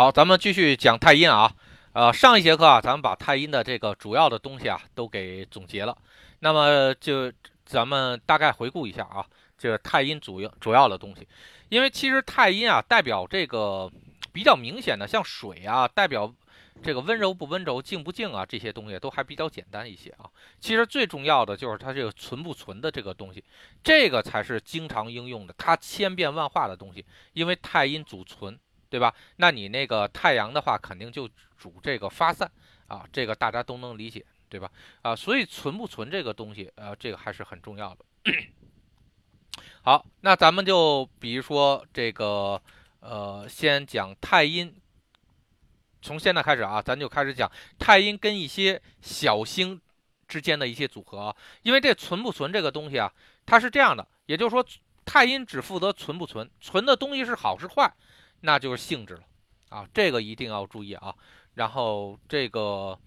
好，咱们继续讲太阴啊。呃，上一节课啊，咱们把太阴的这个主要的东西啊都给总结了。那么就咱们大概回顾一下啊，这个太阴主要主要的东西。因为其实太阴啊，代表这个比较明显的，像水啊，代表这个温柔不温柔、静不静啊，这些东西都还比较简单一些啊。其实最重要的就是它这个存不存的这个东西，这个才是经常应用的，它千变万化的东西。因为太阴主存。对吧？那你那个太阳的话，肯定就主这个发散啊，这个大家都能理解，对吧？啊，所以存不存这个东西，呃，这个还是很重要的。好，那咱们就比如说这个，呃，先讲太阴，从现在开始啊，咱就开始讲太阴跟一些小星之间的一些组合啊，因为这存不存这个东西啊，它是这样的，也就是说，太阴只负责存不存，存的东西是好是坏。那就是性质了，啊，这个一定要注意啊。然后这个，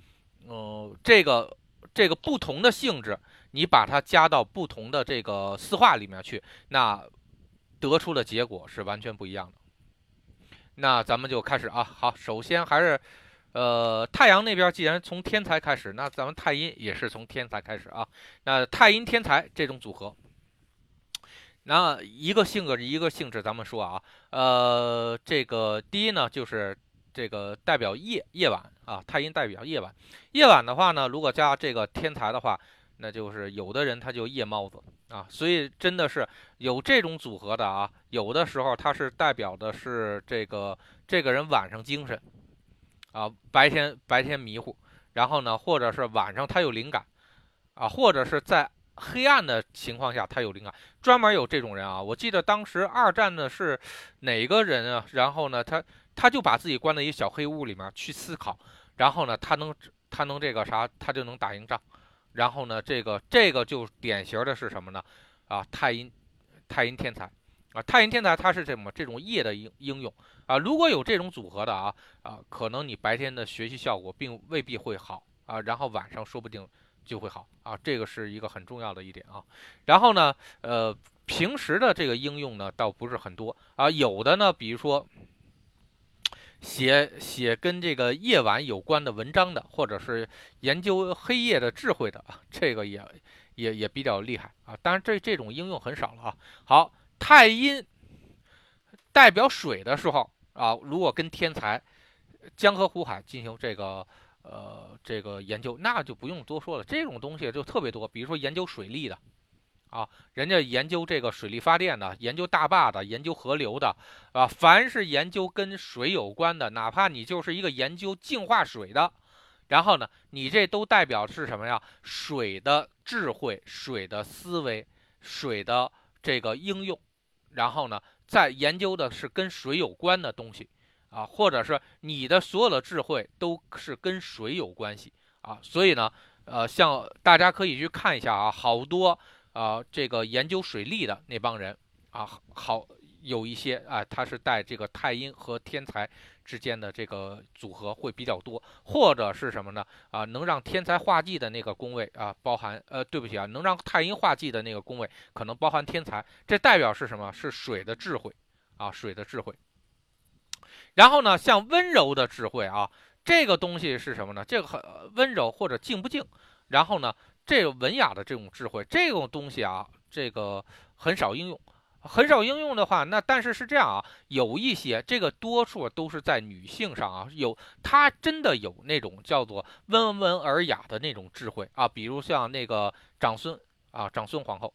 嗯，这个这个不同的性质，你把它加到不同的这个四化里面去，那得出的结果是完全不一样的。那咱们就开始啊。好，首先还是，呃，太阳那边既然从天才开始，那咱们太阴也是从天才开始啊。那太阴天才这种组合。那一个性格一个性质，咱们说啊，呃，这个第一呢，就是这个代表夜夜晚啊，太阴代表夜晚。夜晚的话呢，如果加这个天才的话，那就是有的人他就夜猫子啊，所以真的是有这种组合的啊。有的时候他是代表的是这个这个人晚上精神啊，白天白天迷糊，然后呢，或者是晚上他有灵感啊，或者是在。黑暗的情况下，他有灵感，专门有这种人啊。我记得当时二战呢是哪个人啊？然后呢，他他就把自己关在一小黑屋里面去思考，然后呢，他能他能这个啥，他就能打赢仗。然后呢，这个这个就典型的是什么呢？啊，太阴太阴天才啊，太阴天才他是什么？这种夜的应应用啊。如果有这种组合的啊啊，可能你白天的学习效果并未必会好啊，然后晚上说不定。就会好啊，这个是一个很重要的一点啊。然后呢，呃，平时的这个应用呢，倒不是很多啊。有的呢，比如说写写跟这个夜晚有关的文章的，或者是研究黑夜的智慧的啊，这个也也也比较厉害啊。当然，这这种应用很少了啊。好，太阴代表水的时候啊，如果跟天才江河湖海进行这个。呃，这个研究那就不用多说了，这种东西就特别多。比如说研究水利的，啊，人家研究这个水利发电的，研究大坝的，研究河流的，啊，凡是研究跟水有关的，哪怕你就是一个研究净化水的，然后呢，你这都代表是什么呀？水的智慧、水的思维、水的这个应用，然后呢，在研究的是跟水有关的东西。啊，或者是你的所有的智慧都是跟水有关系啊，所以呢，呃，像大家可以去看一下啊，好多啊，这个研究水利的那帮人啊，好有一些啊，他是带这个太阴和天才之间的这个组合会比较多，或者是什么呢？啊，能让天才化忌的那个宫位啊，包含呃，对不起啊，能让太阴化忌的那个宫位可能包含天才，这代表是什么？是水的智慧啊，水的智慧。然后呢，像温柔的智慧啊，这个东西是什么呢？这个很温柔或者静不静？然后呢，这个文雅的这种智慧，这种东西啊，这个很少应用，很少应用的话，那但是是这样啊，有一些这个多数都是在女性上啊，有她真的有那种叫做温文尔雅的那种智慧啊，比如像那个长孙啊，长孙皇后。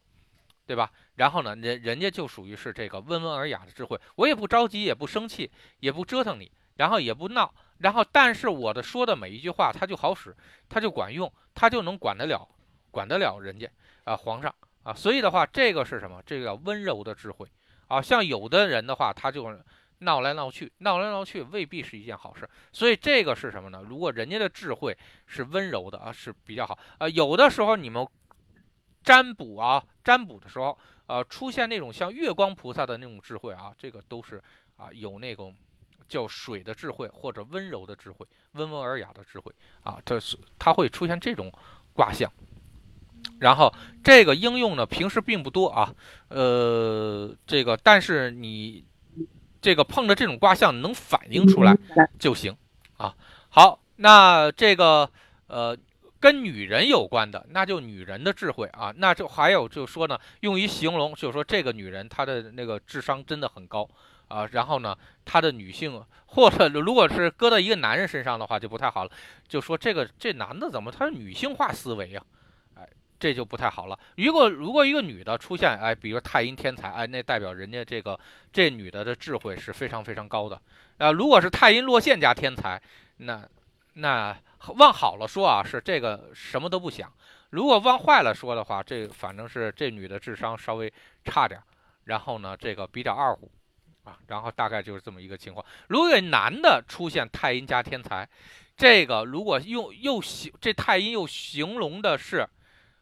对吧？然后呢，人人家就属于是这个温文尔雅的智慧，我也不着急，也不生气，也不折腾你，然后也不闹，然后但是我的说的每一句话，他就好使，他就管用，他就能管得了，管得了人家啊，皇上啊，所以的话，这个是什么？这个叫温柔的智慧啊。像有的人的话，他就闹来闹去，闹来闹去未必是一件好事。所以这个是什么呢？如果人家的智慧是温柔的啊，是比较好啊。有的时候你们。占卜啊，占卜的时候，呃，出现那种像月光菩萨的那种智慧啊，这个都是啊，有那种叫水的智慧或者温柔的智慧、温文尔雅的智慧啊，这是它会出现这种卦象。然后这个应用呢，平时并不多啊，呃，这个但是你这个碰着这种卦象能反映出来就行啊。好，那这个呃跟女人有关的，那就女人的智慧啊。那就还有就说呢，用于形容，就是说这个女人她的那个智商真的很高啊。然后呢，她的女性或者如果是搁到一个男人身上的话就不太好了，就说这个这男的怎么他是女性化思维呀？哎这就不太好了。如果如果一个女的出现，哎，比如太阴天才，哎，那代表人家这个这女的的智慧是非常非常高的。啊，如果是太阴落陷加天才，那那往好了说啊，是这个什么都不想；如果往坏了说的话，这反正是这女的智商稍微差点，然后呢，这个比较二虎啊，然后大概就是这么一个情况。如果男的出现太阴加天才，这个如果用又形这太阴又形容的是。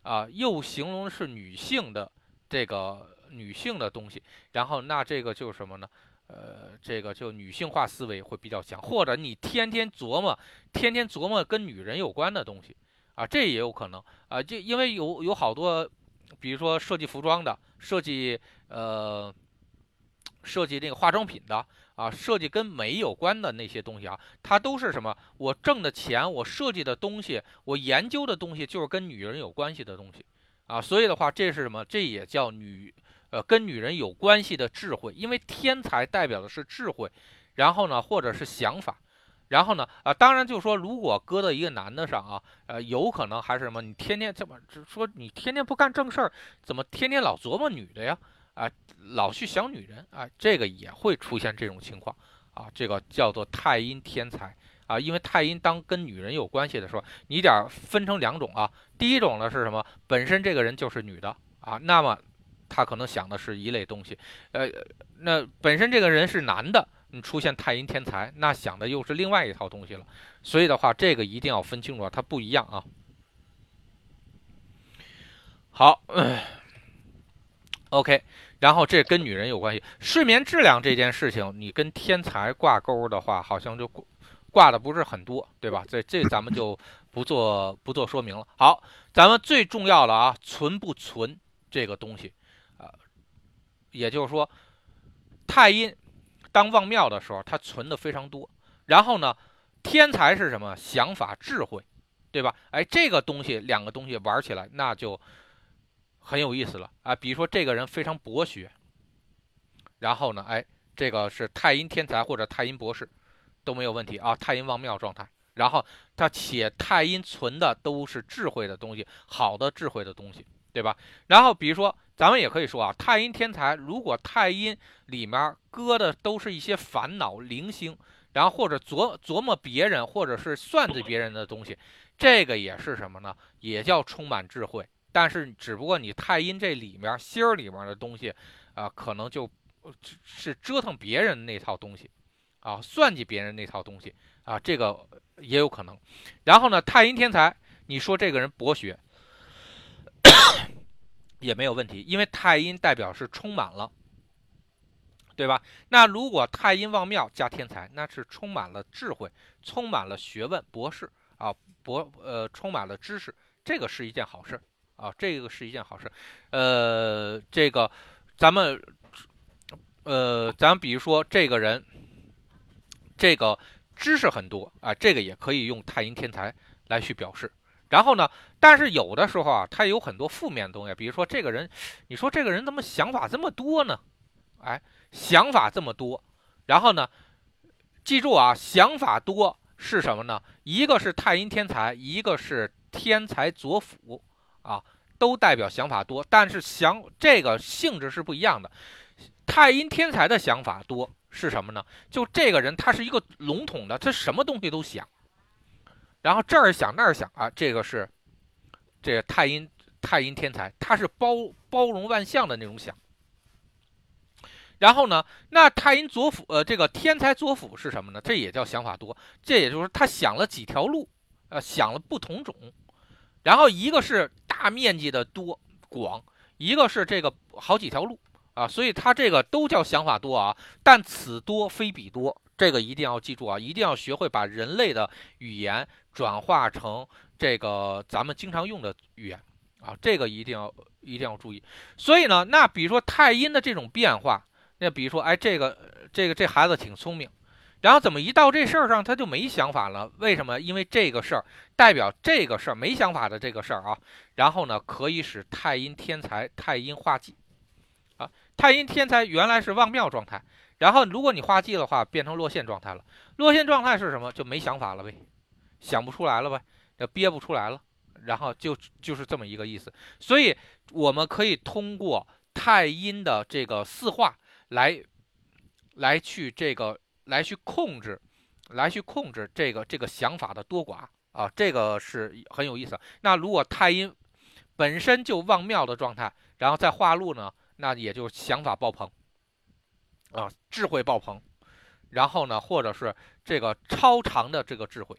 啊，又形容是女性的这个女性的东西，然后那这个就是什么呢？呃，这个就女性化思维会比较强，或者你天天琢磨，天天琢磨跟女人有关的东西，啊，这也有可能啊，就因为有有好多，比如说设计服装的，设计呃，设计那个化妆品的。啊，设计跟美有关的那些东西啊，它都是什么？我挣的钱，我设计的东西，我研究的东西，就是跟女人有关系的东西，啊，所以的话，这是什么？这也叫女，呃，跟女人有关系的智慧，因为天才代表的是智慧，然后呢，或者是想法，然后呢，啊，当然就说，如果搁到一个男的上啊，呃，有可能还是什么？你天天这么说，你天天不干正事儿，怎么天天老琢磨女的呀？啊，老去想女人啊，这个也会出现这种情况啊。这个叫做太阴天才啊，因为太阴当跟女人有关系的时候，你点分成两种啊。第一种呢是什么？本身这个人就是女的啊，那么他可能想的是一类东西。呃，那本身这个人是男的，你出现太阴天才，那想的又是另外一套东西了。所以的话，这个一定要分清楚啊，它不一样啊。好，OK。然后这跟女人有关系，睡眠质量这件事情，你跟天才挂钩的话，好像就挂的不是很多，对吧？这这咱们就不做不做说明了。好，咱们最重要的啊，存不存这个东西？也就是说，太阴当旺庙的时候，它存的非常多。然后呢，天才是什么？想法、智慧，对吧？哎，这个东西两个东西玩起来，那就。很有意思了啊，比如说这个人非常博学，然后呢，哎，这个是太阴天才或者太阴博士都没有问题啊，太阴旺庙状态。然后他且太阴存的都是智慧的东西，好的智慧的东西，对吧？然后比如说咱们也可以说啊，太阴天才如果太阴里面搁的都是一些烦恼零星，然后或者琢琢磨别人或者是算计别人的东西，这个也是什么呢？也叫充满智慧。但是，只不过你太阴这里面心儿里面的东西，啊，可能就是折腾别人那套东西，啊，算计别人那套东西，啊，这个也有可能。然后呢，太阴天才，你说这个人博学也没有问题，因为太阴代表是充满了，对吧？那如果太阴旺庙加天才，那是充满了智慧，充满了学问，博士啊，博呃，充满了知识，这个是一件好事。啊，这个是一件好事，呃，这个咱们，呃，咱比如说这个人，这个知识很多啊，这个也可以用太阴天才来去表示。然后呢，但是有的时候啊，他有很多负面的东西，比如说这个人，你说这个人怎么想法这么多呢？哎，想法这么多，然后呢，记住啊，想法多是什么呢？一个是太阴天才，一个是天才左辅。啊，都代表想法多，但是想这个性质是不一样的。太阴天才的想法多是什么呢？就这个人他是一个笼统的，他什么东西都想，然后这儿想那儿想啊，这个是这个太阴太阴天才，他是包包容万象的那种想。然后呢，那太阴左辅呃，这个天才左辅是什么呢？这也叫想法多，这也就是他想了几条路，呃，想了不同种。然后一个是大面积的多广，一个是这个好几条路啊，所以他这个都叫想法多啊。但此多非彼多，这个一定要记住啊，一定要学会把人类的语言转化成这个咱们经常用的语言啊，这个一定要一定要注意。所以呢，那比如说太阴的这种变化，那比如说，哎，这个这个这孩子挺聪明，然后怎么一到这事儿上他就没想法了？为什么？因为这个事儿代表这个事儿没想法的这个事儿啊。然后呢，可以使太阴天才太阴化忌啊。太阴天才原来是旺庙状态，然后如果你化忌的话，变成落陷状态了。落陷状态是什么？就没想法了呗，想不出来了呗，就憋不出来了。然后就就是这么一个意思。所以我们可以通过太阴的这个四化。来，来去这个，来去控制，来去控制这个这个想法的多寡啊，这个是很有意思。那如果太阴本身就旺庙的状态，然后再化禄呢，那也就想法爆棚啊，智慧爆棚，然后呢，或者是这个超长的这个智慧。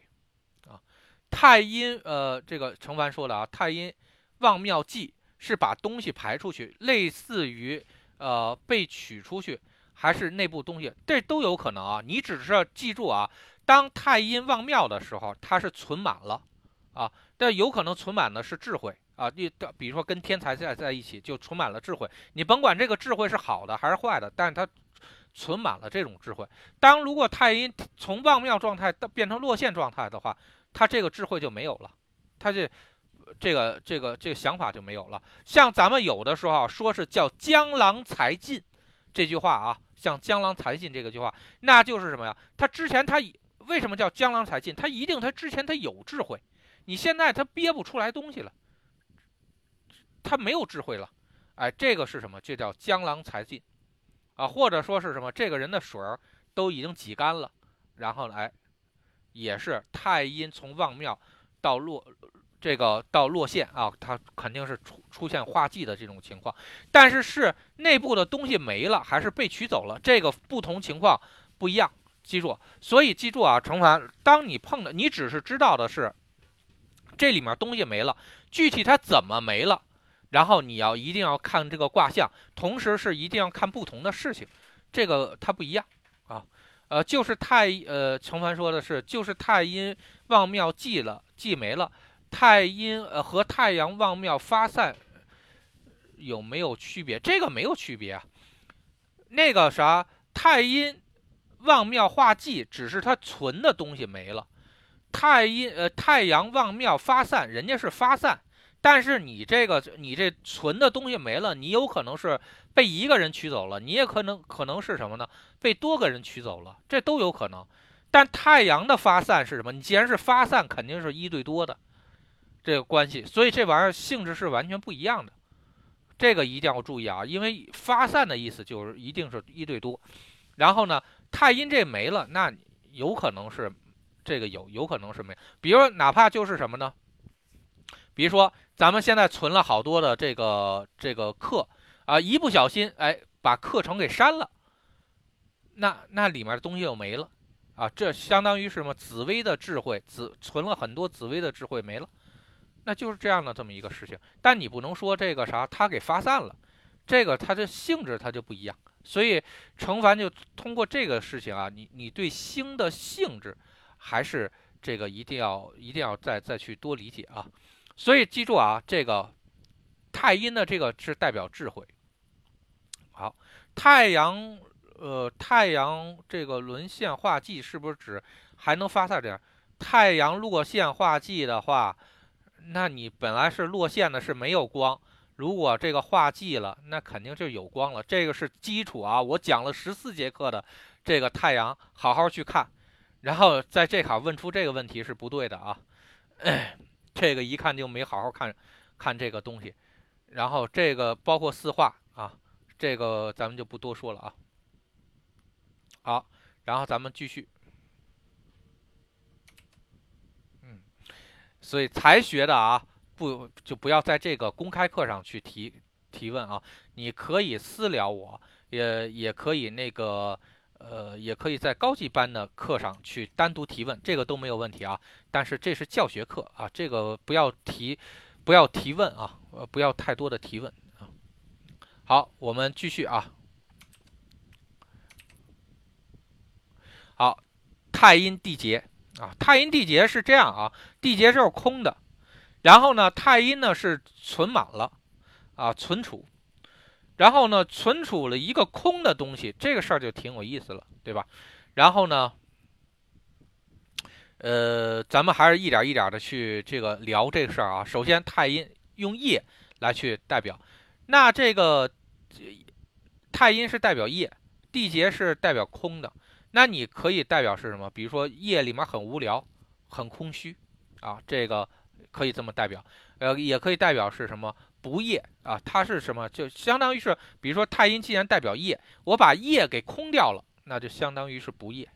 太阴呃，这个程凡说的啊，太阴旺庙忌是把东西排出去，类似于。呃，被取出去还是内部东西，这都有可能啊。你只是要记住啊，当太阴旺庙的时候，它是存满了啊，但有可能存满的是智慧啊。你比如说跟天才在在一起，就存满了智慧。你甭管这个智慧是好的还是坏的，但是它存满了这种智慧。当如果太阴从旺庙状态到变成落陷状态的话，他这个智慧就没有了，他这。这个这个这个想法就没有了。像咱们有的时候说是叫江郎才尽这句话啊，像江郎才尽这个句话，那就是什么呀？他之前他为什么叫江郎才尽？他一定他之前他有智慧，你现在他憋不出来东西了，他没有智慧了。哎，这个是什么？就叫江郎才尽啊，或者说是什么？这个人的水儿都已经挤干了，然后哎，也是太阴从望庙到落。这个到落线啊，它肯定是出出现化忌的这种情况，但是是内部的东西没了，还是被取走了，这个不同情况不一样，记住。所以记住啊，程凡，当你碰的，你只是知道的是这里面东西没了，具体它怎么没了，然后你要一定要看这个卦象，同时是一定要看不同的事情，这个它不一样啊。呃，就是太呃，程凡说的是，就是太阴旺庙忌了，忌没了。太阴呃和太阳旺庙发散有没有区别？这个没有区别啊。那个啥，太阴旺庙化忌，只是它存的东西没了。太阴呃太阳旺庙发散，人家是发散，但是你这个你这存的东西没了，你有可能是被一个人取走了，你也可能可能是什么呢？被多个人取走了，这都有可能。但太阳的发散是什么？你既然是发散，肯定是一对多的。这个关系，所以这玩意儿性质是完全不一样的，这个一定要注意啊！因为发散的意思就是一定是一对多，然后呢，太阴这没了，那有可能是这个有，有可能是没。比如哪怕就是什么呢？比如说咱们现在存了好多的这个这个课啊，一不小心哎把课程给删了，那那里面的东西又没了啊，这相当于是什么？紫薇的智慧，紫存了很多紫薇的智慧没了。那就是这样的这么一个事情，但你不能说这个啥，它给发散了，这个它的性质它就不一样。所以程凡就通过这个事情啊，你你对星的性质还是这个一定要一定要再再去多理解啊。所以记住啊，这个太阴的这个是代表智慧。好，太阳呃太阳这个沦陷化忌是不是指还能发散点？太阳落陷化忌的话。那你本来是落线的，是没有光。如果这个化忌了，那肯定就有光了。这个是基础啊！我讲了十四节课的这个太阳，好好去看。然后在这卡问出这个问题是不对的啊！哎 这个一看就没好好看看这个东西。然后这个包括四化啊，这个咱们就不多说了啊。好，然后咱们继续。嗯所以才学的啊，不就不要在这个公开课上去提提问啊？你可以私聊我，也也可以那个呃，也可以在高级班的课上去单独提问，这个都没有问题啊。但是这是教学课啊，这个不要提，不要提问啊，呃，不要太多的提问啊。好，我们继续啊。好，太阴地劫。啊，太阴地劫是这样啊，地劫就是空的，然后呢，太阴呢是存满了，啊，存储，然后呢，存储了一个空的东西，这个事儿就挺有意思了，对吧？然后呢，呃，咱们还是一点一点的去这个聊这个事儿啊。首先，太阴用夜来去代表，那这个太阴是代表夜，地劫是代表空的，那你可以代表是什么？比如说夜里面很无聊，很空虚啊，这个可以这么代表。呃，也可以代表是什么？不夜啊，它是什么？就相当于是，比如说太阴既然代表夜，我把夜给空掉了，那就相当于是不夜，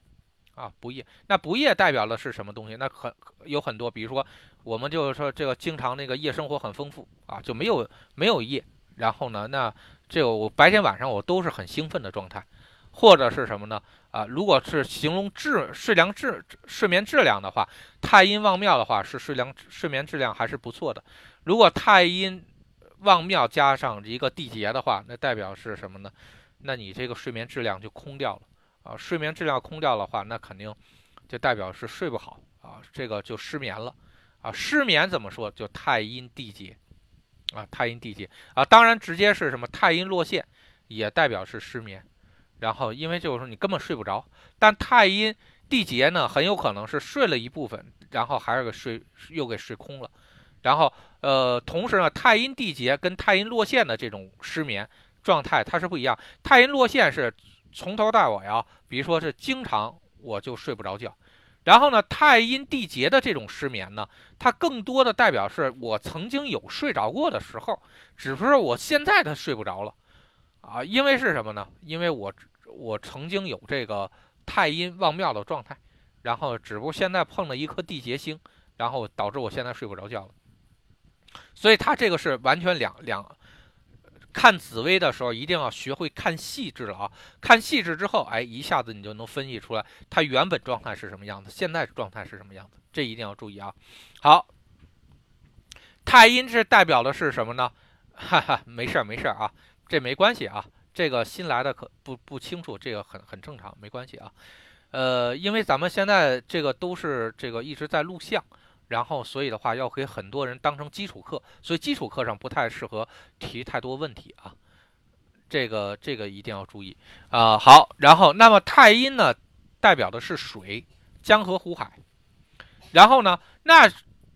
啊，不夜。那不夜代表的是什么东西？那很有很多，比如说我们就是说这个经常那个夜生活很丰富啊，就没有没有夜。然后呢，那这个我白天晚上我都是很兴奋的状态，或者是什么呢？啊，如果是形容质睡良质睡眠质量的话，太阴旺庙的话是睡良睡眠质量还是不错的。如果太阴旺庙加上一个地劫的话，那代表是什么呢？那你这个睡眠质量就空掉了啊！睡眠质量空掉的话，那肯定就代表是睡不好啊，这个就失眠了啊！失眠怎么说？就太阴地劫啊，太阴地劫啊！当然，直接是什么太阴落陷，也代表是失眠。然后，因为就是说你根本睡不着，但太阴地劫呢，很有可能是睡了一部分，然后还是给睡又给睡空了。然后，呃，同时呢，太阴地劫跟太阴落陷的这种失眠状态它是不一样。太阴落陷是从头到尾啊，比如说是经常我就睡不着觉。然后呢，太阴地劫的这种失眠呢，它更多的代表是我曾经有睡着过的时候，只不过我现在它睡不着了啊。因为是什么呢？因为我我曾经有这个太阴旺庙的状态，然后只不过现在碰了一颗地劫星，然后导致我现在睡不着觉了。所以它这个是完全两两，看紫薇的时候一定要学会看细致了啊！看细致之后，哎，一下子你就能分析出来它原本状态是什么样子，现在状态是什么样子，这一定要注意啊！好，太阴是代表的是什么呢？哈哈，没事儿没事儿啊，这没关系啊，这个新来的可不不清楚，这个很很正常，没关系啊。呃，因为咱们现在这个都是这个一直在录像。然后，所以的话要给很多人当成基础课，所以基础课上不太适合提太多问题啊。这个这个一定要注意啊。好，然后那么太阴呢，代表的是水，江河湖海。然后呢，那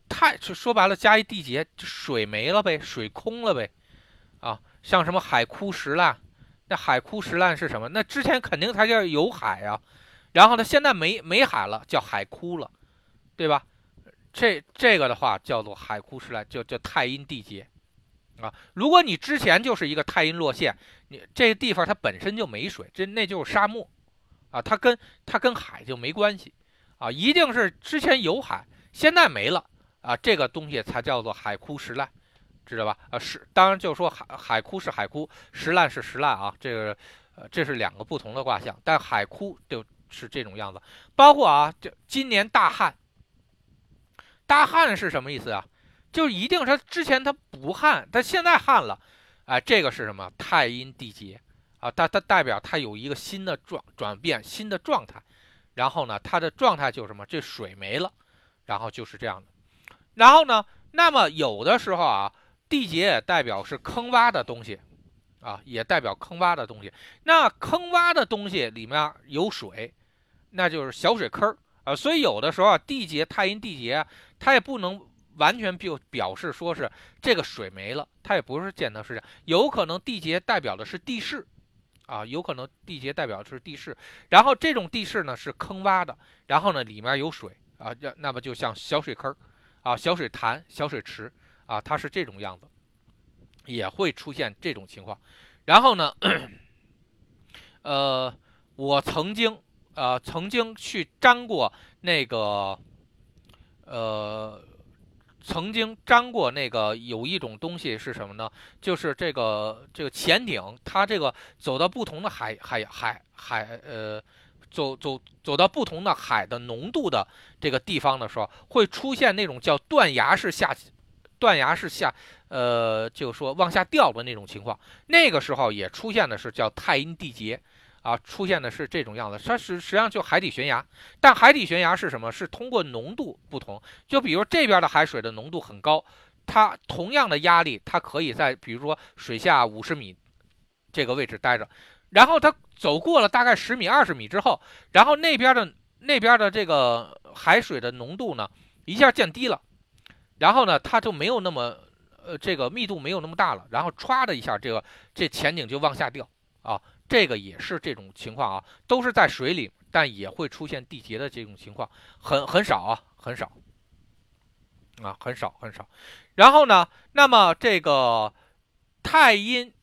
太说白了加一地劫，水没了呗，水空了呗。啊，像什么海枯石烂，那海枯石烂是什么？那之前肯定它叫有海啊，然后呢，现在没没海了，叫海枯了，对吧？这这个的话叫做海枯石烂，叫叫太阴地劫，啊，如果你之前就是一个太阴落陷，你这个地方它本身就没水，这那就是沙漠，啊，它跟它跟海就没关系，啊，一定是之前有海，现在没了，啊，这个东西才叫做海枯石烂，知道吧？啊，石当然就是说海海枯是海枯，石烂是石烂啊，这个呃这是两个不同的卦象，但海枯就是这种样子，包括啊，这今年大旱。大旱是什么意思啊？就一定他之前他不旱，他现在旱了，哎，这个是什么？太阴地劫啊，它它代表它有一个新的状转变，新的状态。然后呢，它的状态就是什么？这水没了，然后就是这样的。然后呢，那么有的时候啊，地劫也代表是坑洼的东西啊，也代表坑洼的东西。那坑洼的东西里面有水，那就是小水坑儿。啊，所以有的时候啊，地劫太阴地劫，它也不能完全表表示说是这个水没了，它也不是见得是这样，有可能地劫代表的是地势，啊，有可能地劫代表的是地势，然后这种地势呢是坑洼的，然后呢里面有水啊，那那么就像小水坑啊，小水潭、小水池啊，它是这种样子，也会出现这种情况。然后呢，呃，我曾经。呃，曾经去粘过那个，呃，曾经粘过那个有一种东西是什么呢？就是这个这个潜艇，它这个走到不同的海海海海，呃，走走走到不同的海的浓度的这个地方的时候，会出现那种叫断崖式下，断崖式下，呃，就说往下掉的那种情况。那个时候也出现的是叫太阴地劫。啊，出现的是这种样子，它实实际上就海底悬崖，但海底悬崖是什么？是通过浓度不同，就比如这边的海水的浓度很高，它同样的压力，它可以在比如说水下五十米这个位置待着，然后它走过了大概十米、二十米之后，然后那边的那边的这个海水的浓度呢一下降低了，然后呢它就没有那么呃这个密度没有那么大了，然后歘的一下，这个这前景就往下掉啊，这个也是这种情况啊，都是在水里，但也会出现地结的这种情况，很很少啊，很少啊，很少很少。然后呢，那么这个太阴。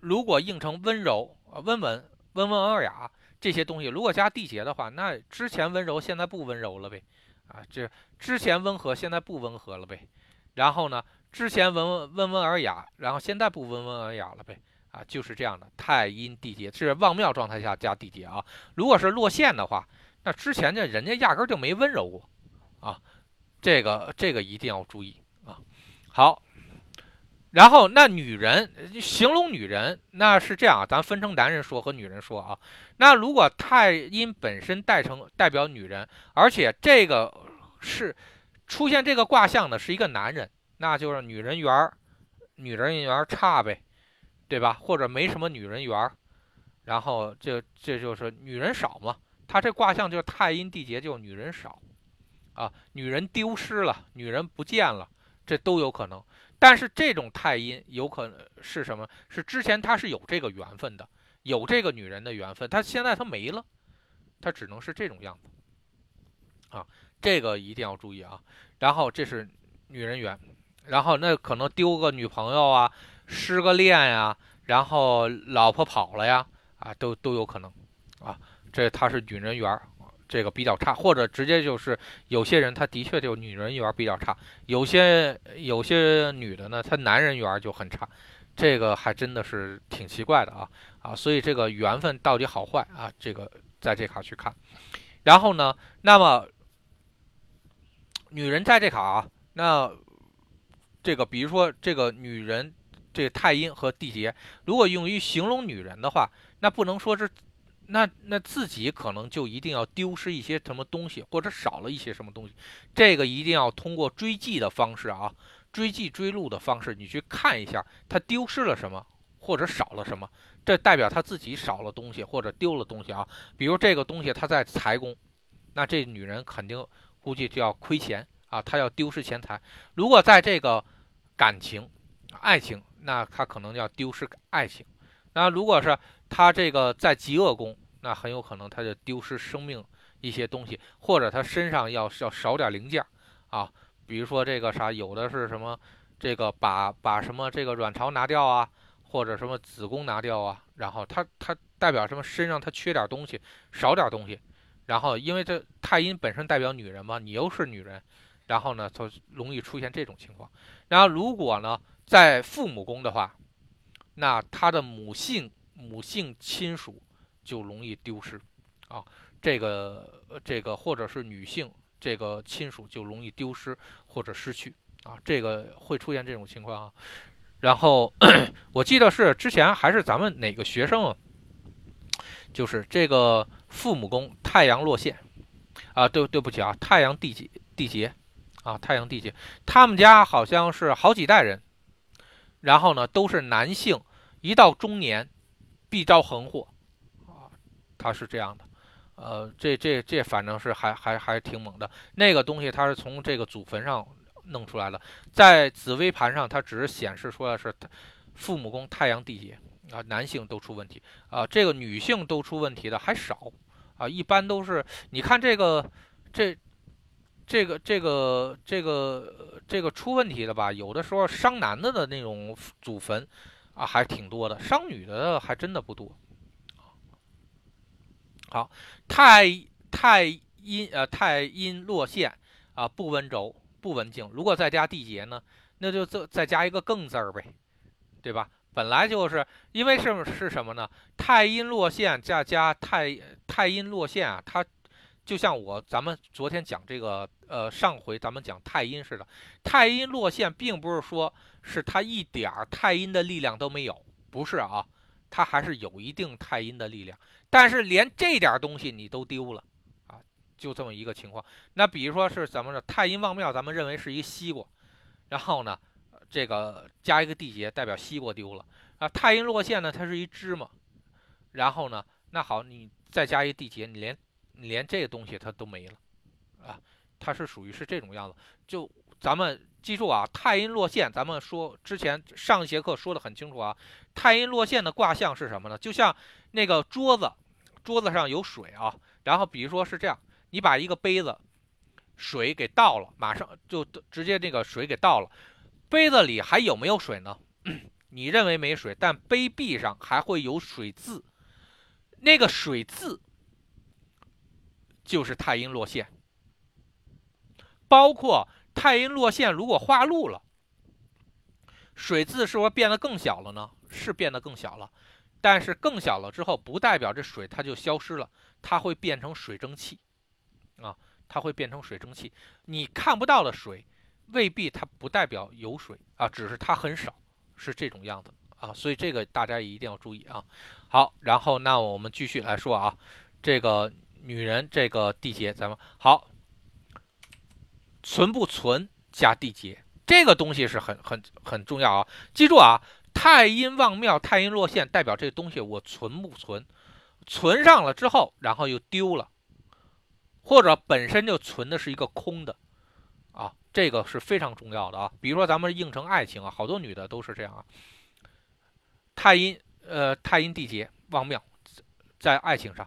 如果应成温柔、温文、温文尔雅这些东西，如果加地结的话，那之前温柔，现在不温柔了呗？啊，这之前温和，现在不温和了呗？然后呢，之前温温温文尔雅，然后现在不温文尔雅了呗？啊，就是这样的。太阴地劫是旺庙状态下加地劫啊。如果是落陷的话，那之前这人家压根就没温柔过啊。这个这个一定要注意啊。好。然后，那女人形容女人，那是这样啊，咱分成男人说和女人说啊。那如果太阴本身代成代表女人，而且这个是出现这个卦象的是一个男人，那就是女人缘儿，女人缘儿差呗，对吧？或者没什么女人缘儿，然后这这就是女人少嘛。他这卦象就是太阴地劫，就女人少啊，女人丢失了，女人不见了，这都有可能。但是这种太阴有可能是什么？是之前他是有这个缘分的，有这个女人的缘分，他现在他没了，他只能是这种样子啊，这个一定要注意啊。然后这是女人缘，然后那可能丢个女朋友啊，失个恋呀，然后老婆跑了呀，啊，都都有可能啊。这他是女人缘。这个比较差，或者直接就是有些人他的确就女人缘比较差，有些有些女的呢，她男人缘就很差，这个还真的是挺奇怪的啊啊！所以这个缘分到底好坏啊，这个在这卡去看。然后呢，那么女人在这卡啊，那这个比如说这个女人这太阴和地劫，如果用于形容女人的话，那不能说是。那那自己可能就一定要丢失一些什么东西，或者少了一些什么东西，这个一定要通过追记的方式啊，追记追录的方式，你去看一下他丢失了什么，或者少了什么，这代表他自己少了东西或者丢了东西啊。比如这个东西他在财宫，那这女人肯定估计就要亏钱啊，她要丢失钱财。如果在这个感情、爱情，那他可能要丢失爱情。那如果是他这个在极恶宫，那很有可能他就丢失生命一些东西，或者他身上要要少点零件啊，比如说这个啥，有的是什么，这个把把什么这个卵巢拿掉啊，或者什么子宫拿掉啊，然后他他代表什么身上他缺点东西，少点东西，然后因为这太阴本身代表女人嘛，你又是女人，然后呢，就容易出现这种情况。然后如果呢在父母宫的话，那他的母性。母性亲属就容易丢失，啊，这个这个或者是女性这个亲属就容易丢失或者失去，啊，这个会出现这种情况啊。然后 我记得是之前还是咱们哪个学生，就是这个父母宫太阳落陷，啊，对对不起啊，太阳地劫地劫，啊，太阳地劫，他们家好像是好几代人，然后呢都是男性，一到中年。必招横祸，啊，他是这样的，呃，这这这反正是还还还挺猛的。那个东西它是从这个祖坟上弄出来的，在紫微盘上它只是显示出来是父母宫太阳地劫啊，男性都出问题。啊，这个女性都出问题的还少。啊，一般都是你看这个这这个这个这个这个出问题的吧，有的时候伤男的的那种祖坟。啊，还挺多的，伤女的还真的不多。好，太太阴呃太阴落陷啊，不温柔不文静。如果再加地劫呢，那就再再加一个更字儿呗，对吧？本来就是因为是是什么呢？太阴落陷再加太太阴落陷啊，它。就像我咱们昨天讲这个，呃，上回咱们讲太阴似的，太阴落陷，并不是说是它一点儿太阴的力量都没有，不是啊，它还是有一定太阴的力量，但是连这点东西你都丢了啊，就这么一个情况。那比如说是怎么着，太阴旺庙，咱们认为是一西瓜，然后呢，这个加一个地劫，代表西瓜丢了。啊，太阴落陷呢，它是一芝麻，然后呢，那好，你再加一地劫，你连连这个东西它都没了，啊，它是属于是这种样子。就咱们记住啊，太阴落陷，咱们说之前上一节课说的很清楚啊，太阴落陷的卦象是什么呢？就像那个桌子，桌子上有水啊，然后比如说是这样，你把一个杯子水给倒了，马上就直接那个水给倒了，杯子里还有没有水呢？你认为没水，但杯壁上还会有水渍，那个水渍就是太阴落陷。包括太阴落陷，如果化露了，水渍是不是变得更小了呢？是变得更小了，但是更小了之后，不代表这水它就消失了，它会变成水蒸气啊，它会变成水蒸气。你看不到的水，未必它不代表有水啊，只是它很少。是这种样子啊，所以这个大家一定要注意啊。好，然后那我们继续来说啊，这个女人这个地劫，咱们好存不存加地劫，这个东西是很很很重要啊。记住啊，太阴旺庙，太阴落陷，代表这个东西我存不存，存上了之后，然后又丢了，或者本身就存的是一个空的。啊，这个是非常重要的啊。比如说咱们应承爱情啊，好多女的都是这样啊。太阴，呃，太阴地劫旺庙，在爱情上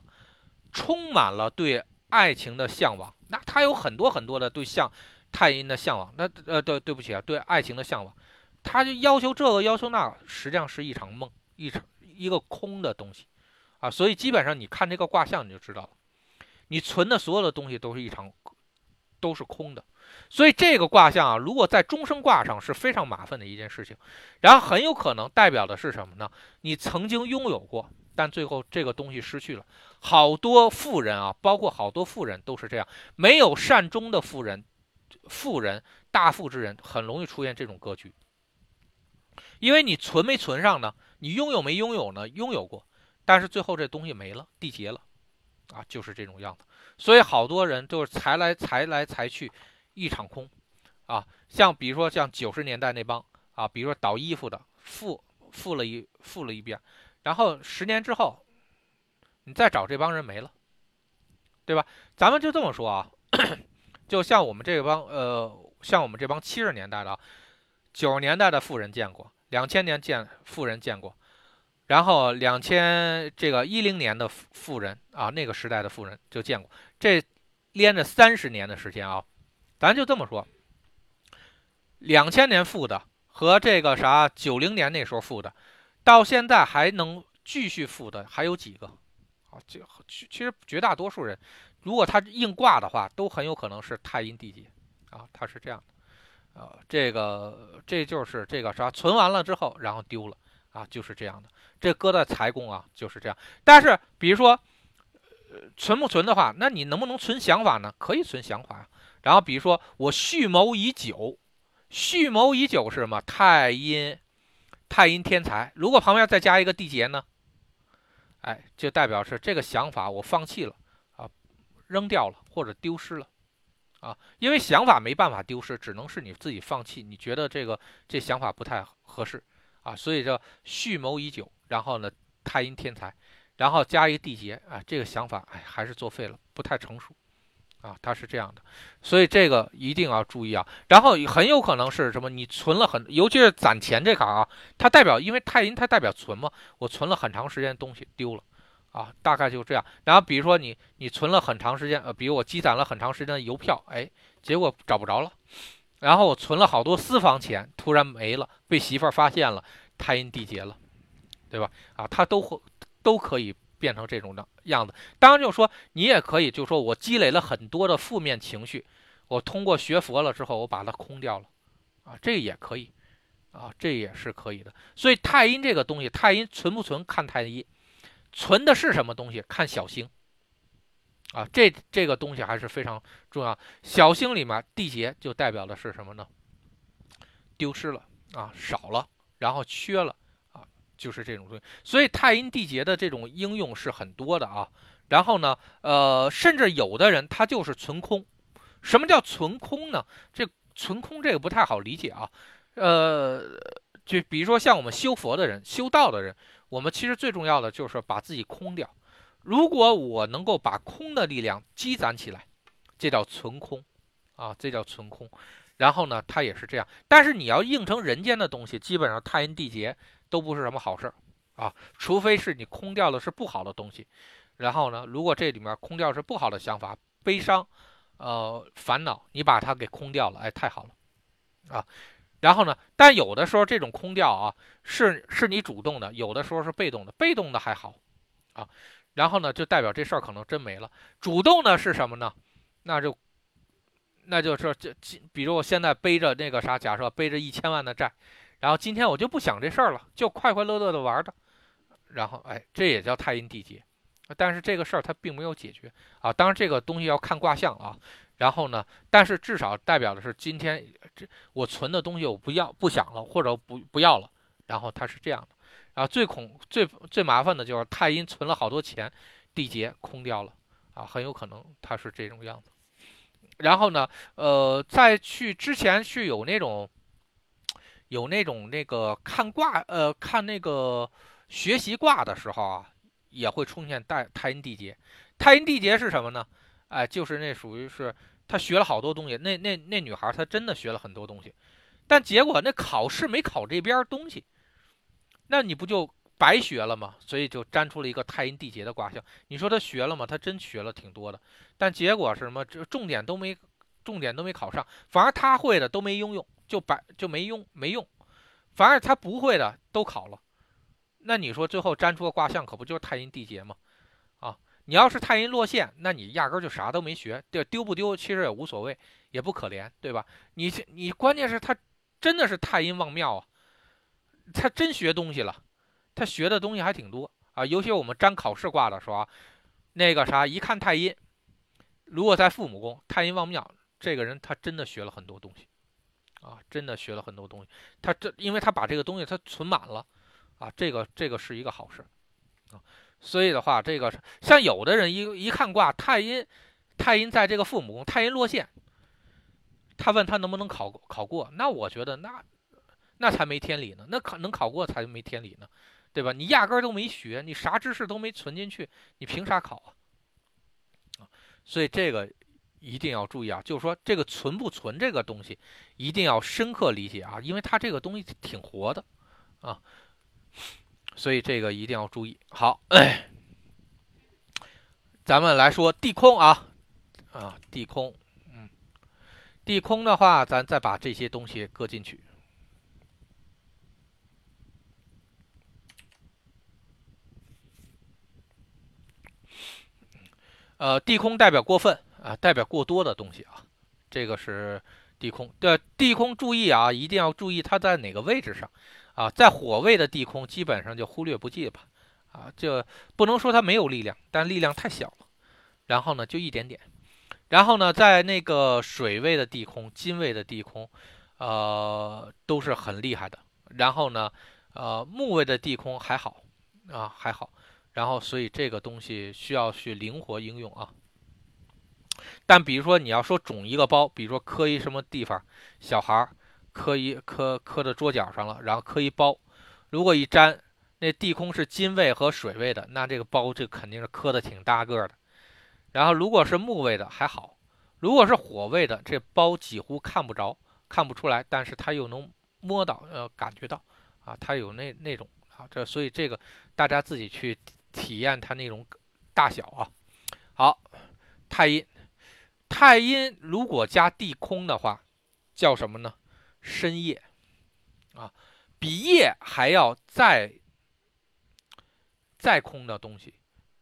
充满了对爱情的向往。那他有很多很多的对象，太阴的向往。那呃，对，对不起啊，对爱情的向往，他就要求这个要求那，实际上是一场梦，一场一个空的东西啊。所以基本上你看这个卦象你就知道了，你存的所有的东西都是一场，都是空的。所以这个卦象啊，如果在终生卦上是非常麻烦的一件事情，然后很有可能代表的是什么呢？你曾经拥有过，但最后这个东西失去了。好多富人啊，包括好多富人都是这样，没有善终的富人，富人大富之人很容易出现这种格局，因为你存没存上呢？你拥有没拥有呢？拥有过，但是最后这东西没了，缔结了，啊，就是这种样子。所以好多人都是财来财来财去。一场空，啊，像比如说像九十年代那帮啊，比如说倒衣服的，富富了一富了一遍，然后十年之后，你再找这帮人没了，对吧？咱们就这么说啊，就像我们这帮呃，像我们这帮七十年代的，九十年代的富人见过，两千年见富人见过，然后两千这个一零年的富富人啊，那个时代的富人就见过，这连着三十年的时间啊。咱就这么说，两千年富的和这个啥九零年那时候富的，到现在还能继续付的还有几个？啊，就其其实绝大多数人，如果他硬挂的话，都很有可能是太阴地劫啊，他是这样的啊，这个这就是这个啥存完了之后，然后丢了啊，就是这样的。这搁在财宫啊，就是这样。但是比如说，呃存不存的话，那你能不能存想法呢？可以存想法呀。然后，比如说我蓄谋已久，蓄谋已久是什么？太阴，太阴天才。如果旁边再加一个地劫呢？哎，就代表是这个想法我放弃了啊，扔掉了或者丢失了啊。因为想法没办法丢失，只能是你自己放弃。你觉得这个这想法不太合适啊，所以这蓄谋已久。然后呢，太阴天才，然后加一个地劫啊，这个想法哎还是作废了，不太成熟。啊，它是这样的，所以这个一定要注意啊。然后很有可能是什么？你存了很，尤其是攒钱这卡啊，它代表因为太阴，它代表存嘛。我存了很长时间东西丢了，啊，大概就这样。然后比如说你你存了很长时间，呃，比如我积攒了很长时间的邮票，哎，结果找不着了。然后我存了好多私房钱，突然没了，被媳妇儿发现了，太阴缔结了，对吧？啊，它都会都可以。变成这种的样子，当然就说你也可以，就说我积累了很多的负面情绪，我通过学佛了之后，我把它空掉了，啊，这也可以，啊，这也是可以的。所以太阴这个东西，太阴存不存看太阴，存的是什么东西看小星，啊，这这个东西还是非常重要。小星里面地劫就代表的是什么呢？丢失了啊，少了，然后缺了。就是这种东西，所以太阴地劫的这种应用是很多的啊。然后呢，呃，甚至有的人他就是存空。什么叫存空呢？这存空这个不太好理解啊。呃，就比如说像我们修佛的人、修道的人，我们其实最重要的就是把自己空掉。如果我能够把空的力量积攒起来，这叫存空啊，这叫存空。然后呢，它也是这样。但是你要应成人间的东西，基本上太阴地劫都不是什么好事儿啊，除非是你空掉的是不好的东西。然后呢，如果这里面空掉是不好的想法、悲伤、呃烦恼，你把它给空掉了，哎，太好了啊。然后呢，但有的时候这种空掉啊，是是你主动的，有的时候是被动的，被动的还好啊。然后呢，就代表这事儿可能真没了。主动的是什么呢？那就。那就是这，比如我现在背着那个啥，假设背着一千万的债，然后今天我就不想这事儿了，就快快乐乐的玩的，然后哎，这也叫太阴地劫，但是这个事儿它并没有解决啊。当然这个东西要看卦象啊。然后呢，但是至少代表的是今天这我存的东西我不要不想了，或者不不要了。然后它是这样的，然后最恐最最麻烦的就是太阴存了好多钱，地劫空掉了啊，很有可能它是这种样子。然后呢，呃，在去之前去有那种，有那种那个看卦，呃，看那个学习卦的时候啊，也会出现带太阴地劫。太阴地劫是什么呢？哎，就是那属于是他学了好多东西。那那那女孩她真的学了很多东西，但结果那考试没考这边东西，那你不就？白学了吗，所以就粘出了一个太阴地劫的卦象。你说他学了吗？他真学了挺多的，但结果是什么？这重点都没，重点都没考上，反而他会的都没应用，就白就没用没用，反而他不会的都考了。那你说最后粘出个卦象，可不就是太阴地劫吗？啊，你要是太阴落陷，那你压根就啥都没学，丢丢不丢其实也无所谓，也不可怜，对吧？你你关键是他真的是太阴旺庙啊，他真学东西了。他学的东西还挺多啊，尤其我们粘考试卦的时候啊，那个啥，一看太阴，如果在父母宫，太阴旺庙，这个人他真的学了很多东西，啊，真的学了很多东西。他这，因为他把这个东西他存满了，啊，这个这个是一个好事，啊，所以的话，这个像有的人一一看卦，太阴，太阴在这个父母宫，太阴落陷，他问他能不能考考过，那我觉得那那才没天理呢，那考能考过才没天理呢。对吧？你压根都没学，你啥知识都没存进去，你凭啥考？啊，所以这个一定要注意啊，就是说这个存不存这个东西，一定要深刻理解啊，因为它这个东西挺活的啊，所以这个一定要注意。好，咱们来说地空啊，啊，地空，嗯，地空的话，咱再把这些东西搁进去。呃，地空代表过分啊，代表过多的东西啊，这个是地空。对，地空注意啊，一定要注意它在哪个位置上啊，在火位的地空基本上就忽略不计吧，啊，就不能说它没有力量，但力量太小了。然后呢，就一点点。然后呢，在那个水位的地空、金位的地空，呃，都是很厉害的。然后呢，呃，木位的地空还好啊，还好。然后，所以这个东西需要去灵活应用啊。但比如说，你要说肿一个包，比如说磕一什么地方，小孩儿磕一磕磕到桌角上了，然后磕一包，如果一粘，那地空是金位和水位的，那这个包这肯定是磕的挺大个的。然后如果是木位的还好，如果是火位的，这包几乎看不着，看不出来，但是它又能摸到，呃，感觉到啊，它有那那种啊，这所以这个大家自己去。体验它那种大小啊，好，太阴，太阴如果加地空的话，叫什么呢？深夜啊，比夜还要再再空的东西，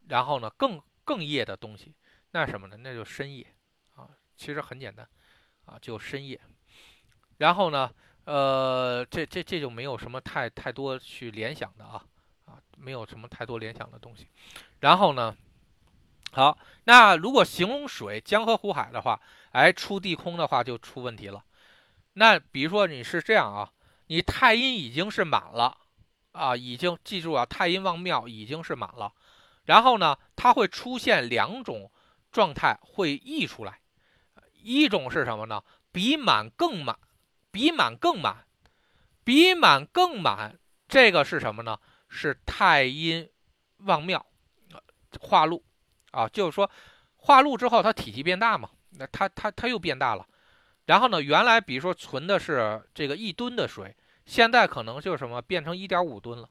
然后呢，更更夜的东西，那什么呢？那就深夜啊，其实很简单啊，就深夜。然后呢，呃，这这这就没有什么太太多去联想的啊啊。没有什么太多联想的东西，然后呢，好，那如果形容水江河湖海的话，哎，出地空的话就出问题了。那比如说你是这样啊，你太阴已经是满了啊，已经记住啊，太阴旺庙已经是满了，然后呢，它会出现两种状态会溢出来，一种是什么呢？比满更满，比满更满，比满更满，这个是什么呢？是太阴旺庙化禄啊，就是说化禄之后，它体积变大嘛，那它它它又变大了。然后呢，原来比如说存的是这个一吨的水，现在可能就什么变成一点五吨了。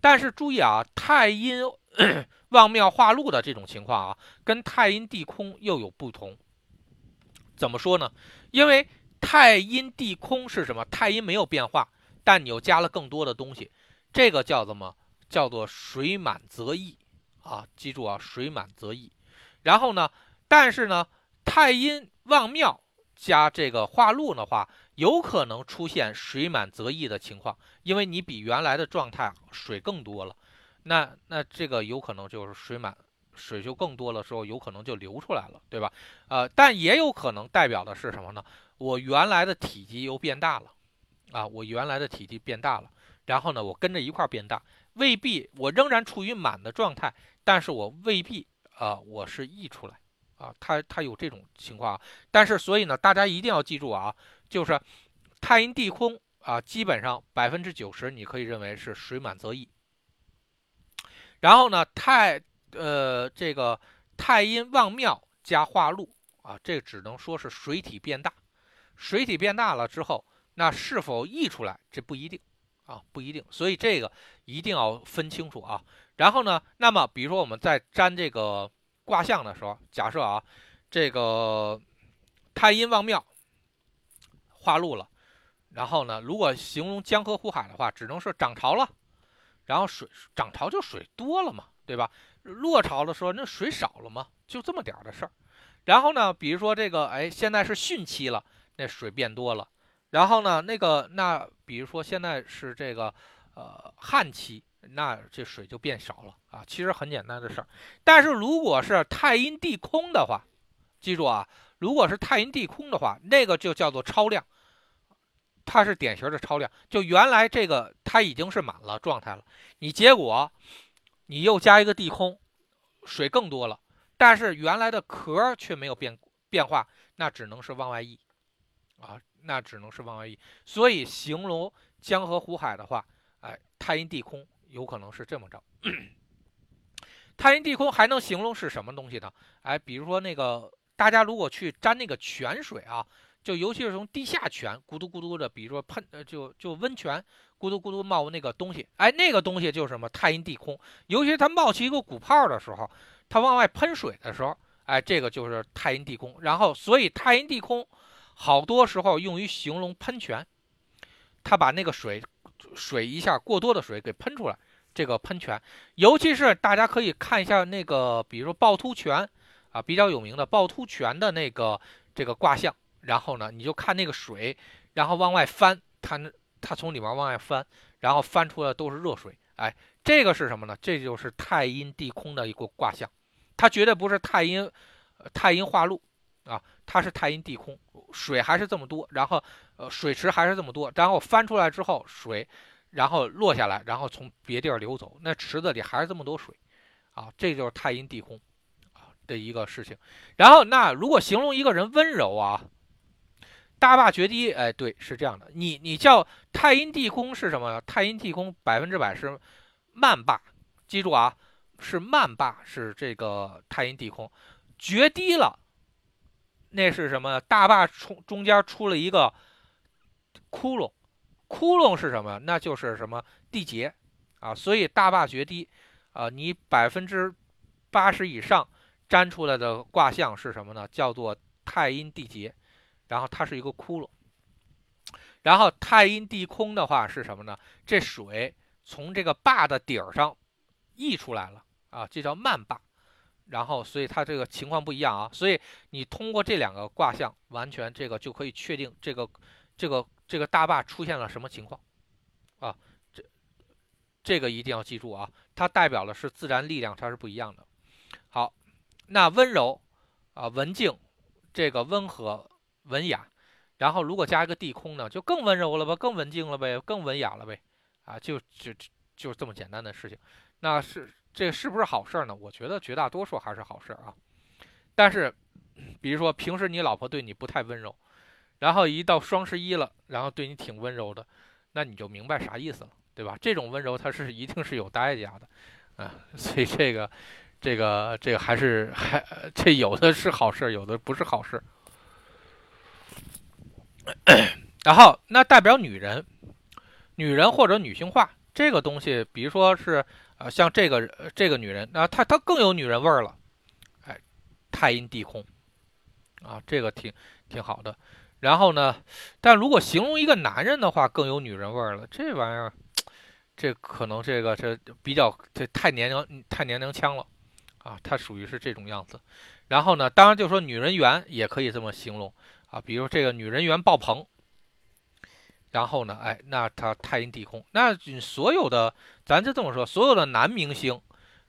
但是注意啊，太阴 旺庙化禄的这种情况啊，跟太阴地空又有不同。怎么说呢？因为太阴地空是什么？太阴没有变化，但你又加了更多的东西，这个叫什么？叫做水满则溢啊！记住啊，水满则溢。然后呢，但是呢，太阴旺庙加这个化禄的话，有可能出现水满则溢的情况，因为你比原来的状态水更多了，那那这个有可能就是水满。水就更多的时候，有可能就流出来了，对吧？呃，但也有可能代表的是什么呢？我原来的体积又变大了，啊，我原来的体积变大了，然后呢，我跟着一块变大，未必我仍然处于满的状态，但是我未必啊，我是溢出来，啊，它它有这种情况，但是所以呢，大家一定要记住啊，就是太阴地空啊，基本上百分之九十你可以认为是水满则溢，然后呢，太。呃，这个太阴旺庙加化禄啊，这只能说是水体变大。水体变大了之后，那是否溢出来，这不一定啊，不一定。所以这个一定要分清楚啊。然后呢，那么比如说我们在占这个卦象的时候，假设啊，这个太阴旺庙化禄了，然后呢，如果形容江河湖海的话，只能是涨潮了，然后水涨潮就水多了嘛，对吧？落潮的时候，那水少了吗？就这么点儿的事儿。然后呢，比如说这个，哎，现在是汛期了，那水变多了。然后呢，那个那比如说现在是这个呃旱期，那这水就变少了啊。其实很简单的事儿。但是如果是太阴地空的话，记住啊，如果是太阴地空的话，那个就叫做超量，它是典型的超量。就原来这个它已经是满了状态了，你结果。你又加一个地空，水更多了，但是原来的壳却没有变变化，那只能是往外溢，啊，那只能是往外溢。所以形容江河湖海的话，哎，太阴地空有可能是这么着。太阴地空还能形容是什么东西呢？哎，比如说那个大家如果去沾那个泉水啊。就尤其是从地下泉咕嘟咕嘟的，比如说喷呃，就就温泉咕嘟咕嘟冒那个东西，哎，那个东西就是什么太阴地空。尤其它冒起一个鼓泡的时候，它往外喷水的时候，哎，这个就是太阴地空。然后，所以太阴地空好多时候用于形容喷泉，它把那个水水一下过多的水给喷出来，这个喷泉。尤其是大家可以看一下那个，比如说趵突泉啊，比较有名的趵突泉的那个这个卦象。然后呢，你就看那个水，然后往外翻，它它从里面往外翻，然后翻出来都是热水。哎，这个是什么呢？这就是太阴地空的一个卦象，它绝对不是太阴太阴化禄啊，它是太阴地空，水还是这么多，然后呃水池还是这么多，然后翻出来之后水，然后落下来，然后从别地儿流走，那池子里还是这么多水啊，这就是太阴地空啊的一个事情。然后那如果形容一个人温柔啊。大坝决堤，哎，对，是这样的。你你叫太阴地空是什么？太阴地空百分之百是慢坝，记住啊，是慢坝，是这个太阴地空决堤了。那是什么？大坝中中间出了一个窟窿，窟窿是什么？那就是什么地劫啊。所以大坝决堤啊，你百分之八十以上粘出来的卦象是什么呢？叫做太阴地劫。然后它是一个窟窿，然后太阴地空的话是什么呢？这水从这个坝的底儿上溢出来了啊，这叫慢坝。然后所以它这个情况不一样啊，所以你通过这两个卦象，完全这个就可以确定这个这个这个大坝出现了什么情况啊？这这个一定要记住啊，它代表的是自然力量，它是不一样的。好，那温柔啊，文静，这个温和。文雅，然后如果加一个地空呢，就更温柔了吧，更文静了呗，更文雅了呗，啊，就就就这么简单的事情，那是这是不是好事呢？我觉得绝大多数还是好事啊。但是，比如说平时你老婆对你不太温柔，然后一到双十一了，然后对你挺温柔的，那你就明白啥意思了，对吧？这种温柔它是一定是有代价的，啊，所以这个，这个，这个还是还这有的是好事，有的不是好事。然后那代表女人，女人或者女性化这个东西，比如说是呃像这个这个女人，那她她更有女人味儿了，哎，太阴地空，啊，这个挺挺好的。然后呢？但如果形容一个男人的话，更有女人味儿了。这玩意儿，这可能这个这比较这太年龄太年龄腔了啊，他属于是这种样子。然后呢，当然就说女人缘也可以这么形容啊，比如这个女人缘爆棚。然后呢，哎，那他太阴地空，那所有的咱就这么说，所有的男明星，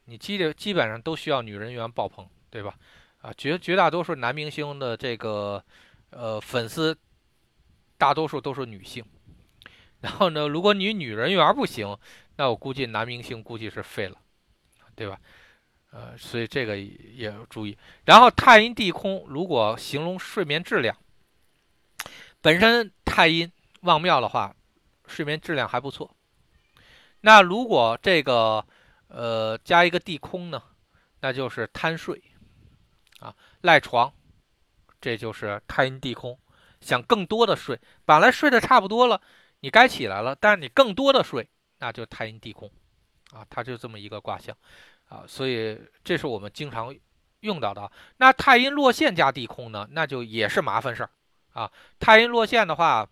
你基基本上都需要女人缘爆棚，对吧？啊，绝绝大多数男明星的这个。呃，粉丝大多数都是女性，然后呢，如果你女人缘不行，那我估计男明星估计是废了，对吧？呃，所以这个也要注意。然后太阴地空，如果形容睡眠质量，本身太阴旺庙的话，睡眠质量还不错。那如果这个呃加一个地空呢，那就是贪睡啊，赖床。这就是太阴地空，想更多的睡，本来睡得差不多了，你该起来了，但是你更多的睡，那就太阴地空，啊，它就这么一个卦象，啊，所以这是我们经常用到的。那太阴落陷加地空呢，那就也是麻烦事儿，啊，太阴落陷的话，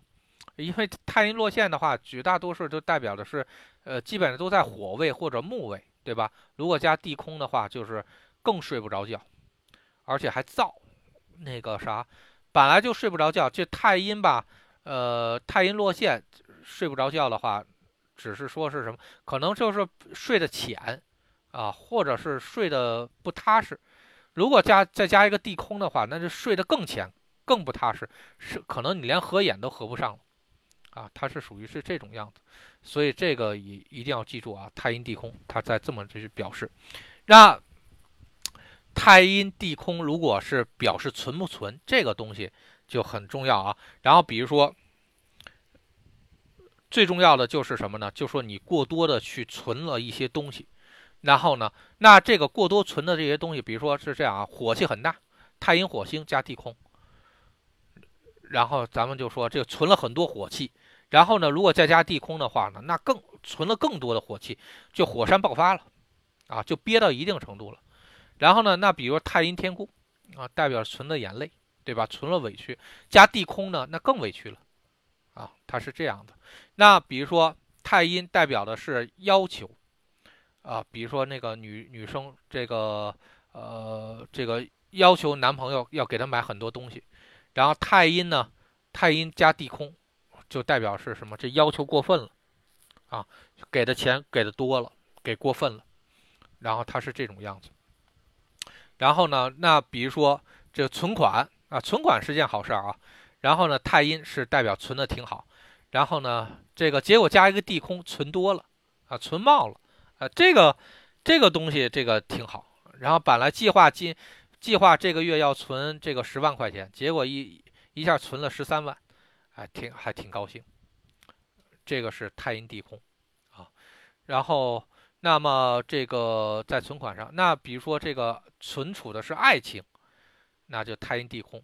因为太阴落陷的话，绝大多数都代表的是，呃，基本上都在火位或者木位，对吧？如果加地空的话，就是更睡不着觉，而且还燥。那个啥，本来就睡不着觉，这太阴吧，呃，太阴落陷，睡不着觉的话，只是说是什么，可能就是睡得浅，啊，或者是睡得不踏实。如果加再加一个地空的话，那就睡得更浅，更不踏实，是可能你连合眼都合不上了，啊，它是属于是这种样子，所以这个一一定要记住啊，太阴地空，它在这么去表示，那。太阴地空，如果是表示存不存这个东西就很重要啊。然后比如说，最重要的就是什么呢？就说你过多的去存了一些东西，然后呢，那这个过多存的这些东西，比如说是这样啊，火气很大，太阴火星加地空，然后咱们就说这个存了很多火气，然后呢，如果再加地空的话呢，那更存了更多的火气，就火山爆发了啊，就憋到一定程度了。然后呢？那比如说太阴天库啊，代表存了眼泪，对吧？存了委屈，加地空呢，那更委屈了啊。它是这样的。那比如说太阴代表的是要求啊，比如说那个女女生这个呃这个要求男朋友要给她买很多东西，然后太阴呢，太阴加地空就代表是什么？这要求过分了啊，给的钱给的多了，给过分了，然后它是这种样子。然后呢？那比如说这存款啊，存款是件好事儿啊。然后呢，太阴是代表存的挺好。然后呢，这个结果加一个地空，存多了啊，存冒了啊。这个这个东西这个挺好。然后本来计划计计划这个月要存这个十万块钱，结果一一下存了十三万，哎挺还挺高兴。这个是太阴地空啊。然后。那么这个在存款上，那比如说这个存储的是爱情，那就太阴地空，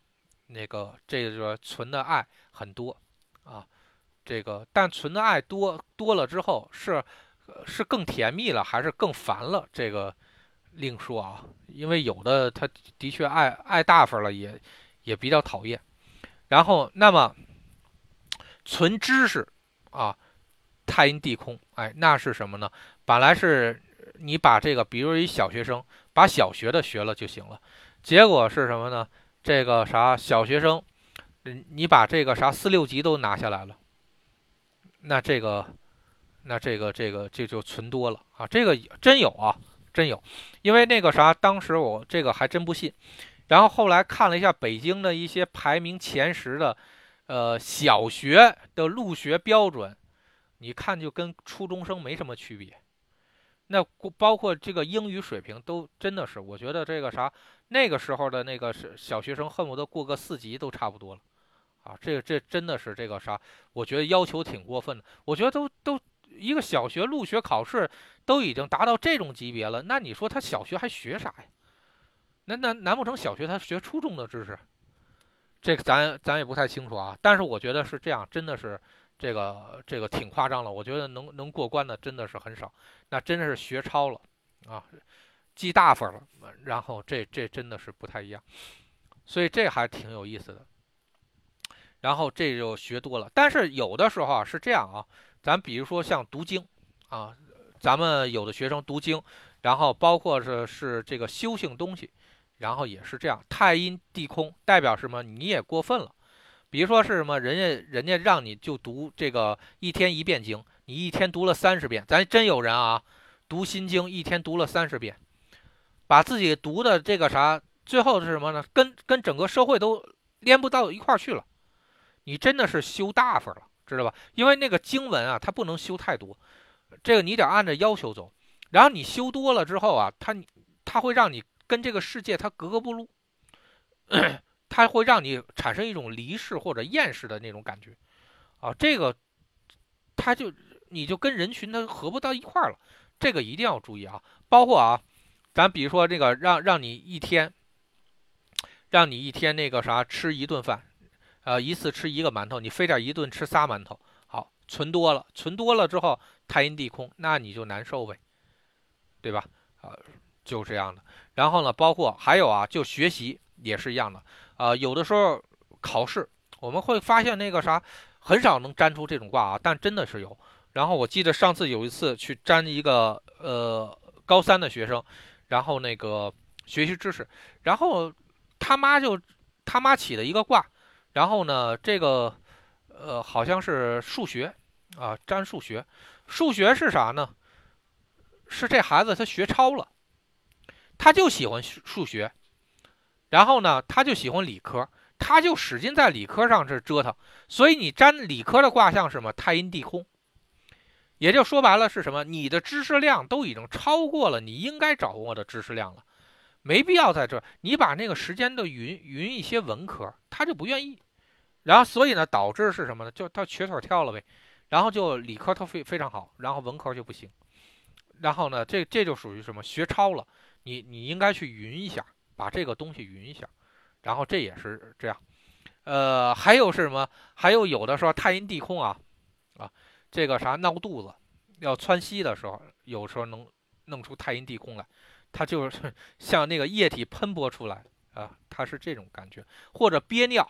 那个这个存的爱很多啊，这个但存的爱多多了之后是是更甜蜜了还是更烦了？这个另说啊，因为有的他的确爱爱大发了，也也比较讨厌。然后那么存知识啊，太阴地空，哎，那是什么呢？本来是你把这个，比如一小学生把小学的学了就行了，结果是什么呢？这个啥小学生，你把这个啥四六级都拿下来了，那这个，那这个这个这就存多了啊！这个真有啊，真有，因为那个啥，当时我这个还真不信，然后后来看了一下北京的一些排名前十的，呃，小学的入学标准，你看就跟初中生没什么区别。那包括这个英语水平都真的是，我觉得这个啥，那个时候的那个是小学生恨不得过个四级都差不多了，啊，这这真的是这个啥？我觉得要求挺过分的。我觉得都都一个小学入学考试都已经达到这种级别了，那你说他小学还学啥呀？那难难不成小学他学初中的知识？这个咱咱也不太清楚啊。但是我觉得是这样，真的是这个这个挺夸张了。我觉得能能过关的真的是很少，那真的是学超了啊，记大分了。然后这这真的是不太一样，所以这还挺有意思的。然后这就学多了，但是有的时候啊是这样啊，咱比如说像读经啊，咱们有的学生读经，然后包括是是这个修行东西，然后也是这样，太阴地空代表什么？你也过分了，比如说是什么？人家人家让你就读这个一天一遍经，你一天读了三十遍，咱真有人啊，读心经一天读了三十遍，把自己读的这个啥，最后是什么呢？跟跟整个社会都连不到一块儿去了。你真的是修大发了，知道吧？因为那个经文啊，它不能修太多，这个你得按照要求走。然后你修多了之后啊，它它会让你跟这个世界它格格不入，它会让你产生一种离世或者厌世的那种感觉啊。这个它就你就跟人群它合不到一块儿了，这个一定要注意啊。包括啊，咱比如说这个让让你一天，让你一天那个啥吃一顿饭。呃，一次吃一个馒头，你非得一顿吃仨馒头，好，存多了，存多了之后，太阴地空，那你就难受呗，对吧？啊，就这样的。然后呢，包括还有啊，就学习也是一样的。啊，有的时候考试我们会发现那个啥，很少能粘出这种卦啊，但真的是有。然后我记得上次有一次去粘一个呃高三的学生，然后那个学习知识，然后他妈就他妈起了一个卦。然后呢，这个，呃，好像是数学，啊，占数学，数学是啥呢？是这孩子他学超了，他就喜欢数学，然后呢，他就喜欢理科，他就使劲在理科上这折腾，所以你占理科的卦象是什么？太阴地空，也就说白了是什么？你的知识量都已经超过了你应该掌握的知识量了。没必要在这，你把那个时间都匀匀一些文科，他就不愿意，然后所以呢，导致是什么呢？就他瘸腿跳了呗，然后就理科他非非常好，然后文科就不行，然后呢，这这就属于什么学超了，你你应该去匀一下，把这个东西匀一下，然后这也是这样，呃，还有是什么？还有有的时候太阴地空啊，啊，这个啥闹肚子，要窜稀的时候，有时候能弄出太阴地空来。它就是 像那个液体喷薄出来啊，它是这种感觉，或者憋尿，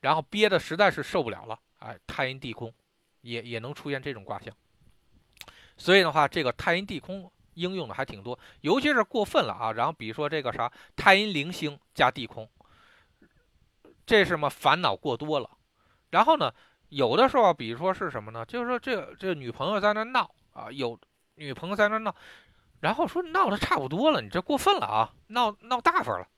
然后憋的实在是受不了了，哎，太阴地空，也也能出现这种卦象。所以的话，这个太阴地空应用的还挺多，尤其是过分了啊。然后比如说这个啥太阴零星加地空，这是什么烦恼过多了。然后呢，有的时候比如说是什么呢？就是说这这女朋友在那闹啊，有女朋友在那闹。然后说闹的差不多了，你这过分了啊！闹闹大发了，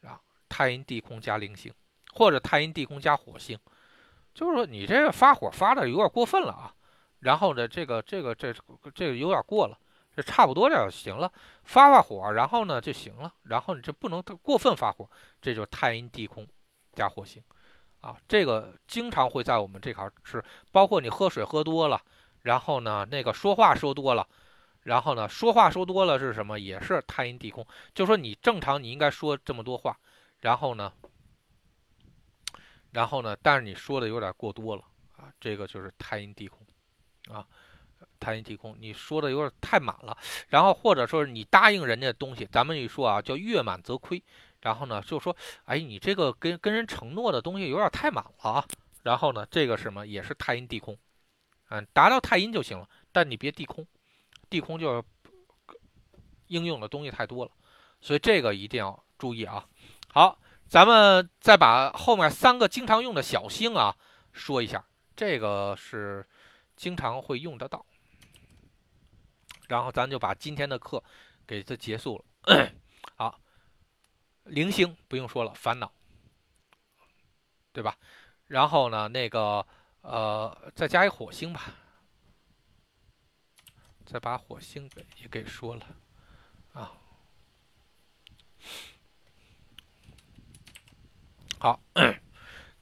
然后，太阴地空加零星，或者太阴地空加火星，就是说你这个发火发的有点过分了啊。然后呢，这个这个这这个有点过了，差不多就行了，发发火，然后呢就行了。然后你就不能过分发火，这就是太阴地空加火星，啊，这个经常会在我们这块是，包括你喝水喝多了，然后呢那个说话说多了。然后呢，说话说多了是什么？也是太阴地空。就说你正常你应该说这么多话，然后呢，然后呢，但是你说的有点过多了啊，这个就是太阴地空，啊，太阴地空，你说的有点太满了。然后或者说你答应人家的东西，咱们一说啊，叫月满则亏。然后呢，就说，哎，你这个跟跟人承诺的东西有点太满了啊。然后呢，这个什么也是太阴地空，嗯，达到太阴就行了，但你别地空。地空就是应用的东西太多了，所以这个一定要注意啊。好，咱们再把后面三个经常用的小星啊说一下，这个是经常会用得到。然后咱就把今天的课给它结束了。好，零星不用说了，烦恼，对吧？然后呢，那个呃，再加一火星吧。再把火星给也给说了，啊，好，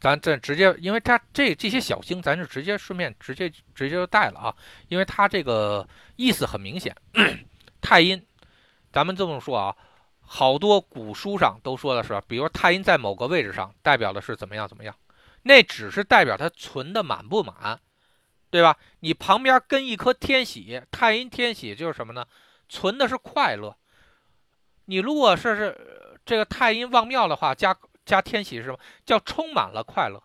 咱这直接，因为它这这些小星，咱就直接顺便直接直接就带了啊，因为它这个意思很明显。太阴，咱们这么说啊，好多古书上都说的是，比如太阴在某个位置上，代表的是怎么样怎么样，那只是代表它存的满不满，对吧？你旁边跟一颗天喜，太阴天喜就是什么呢？存的是快乐。你如果是是这个太阴旺庙的话，加。加天喜是什么？叫充满了快乐，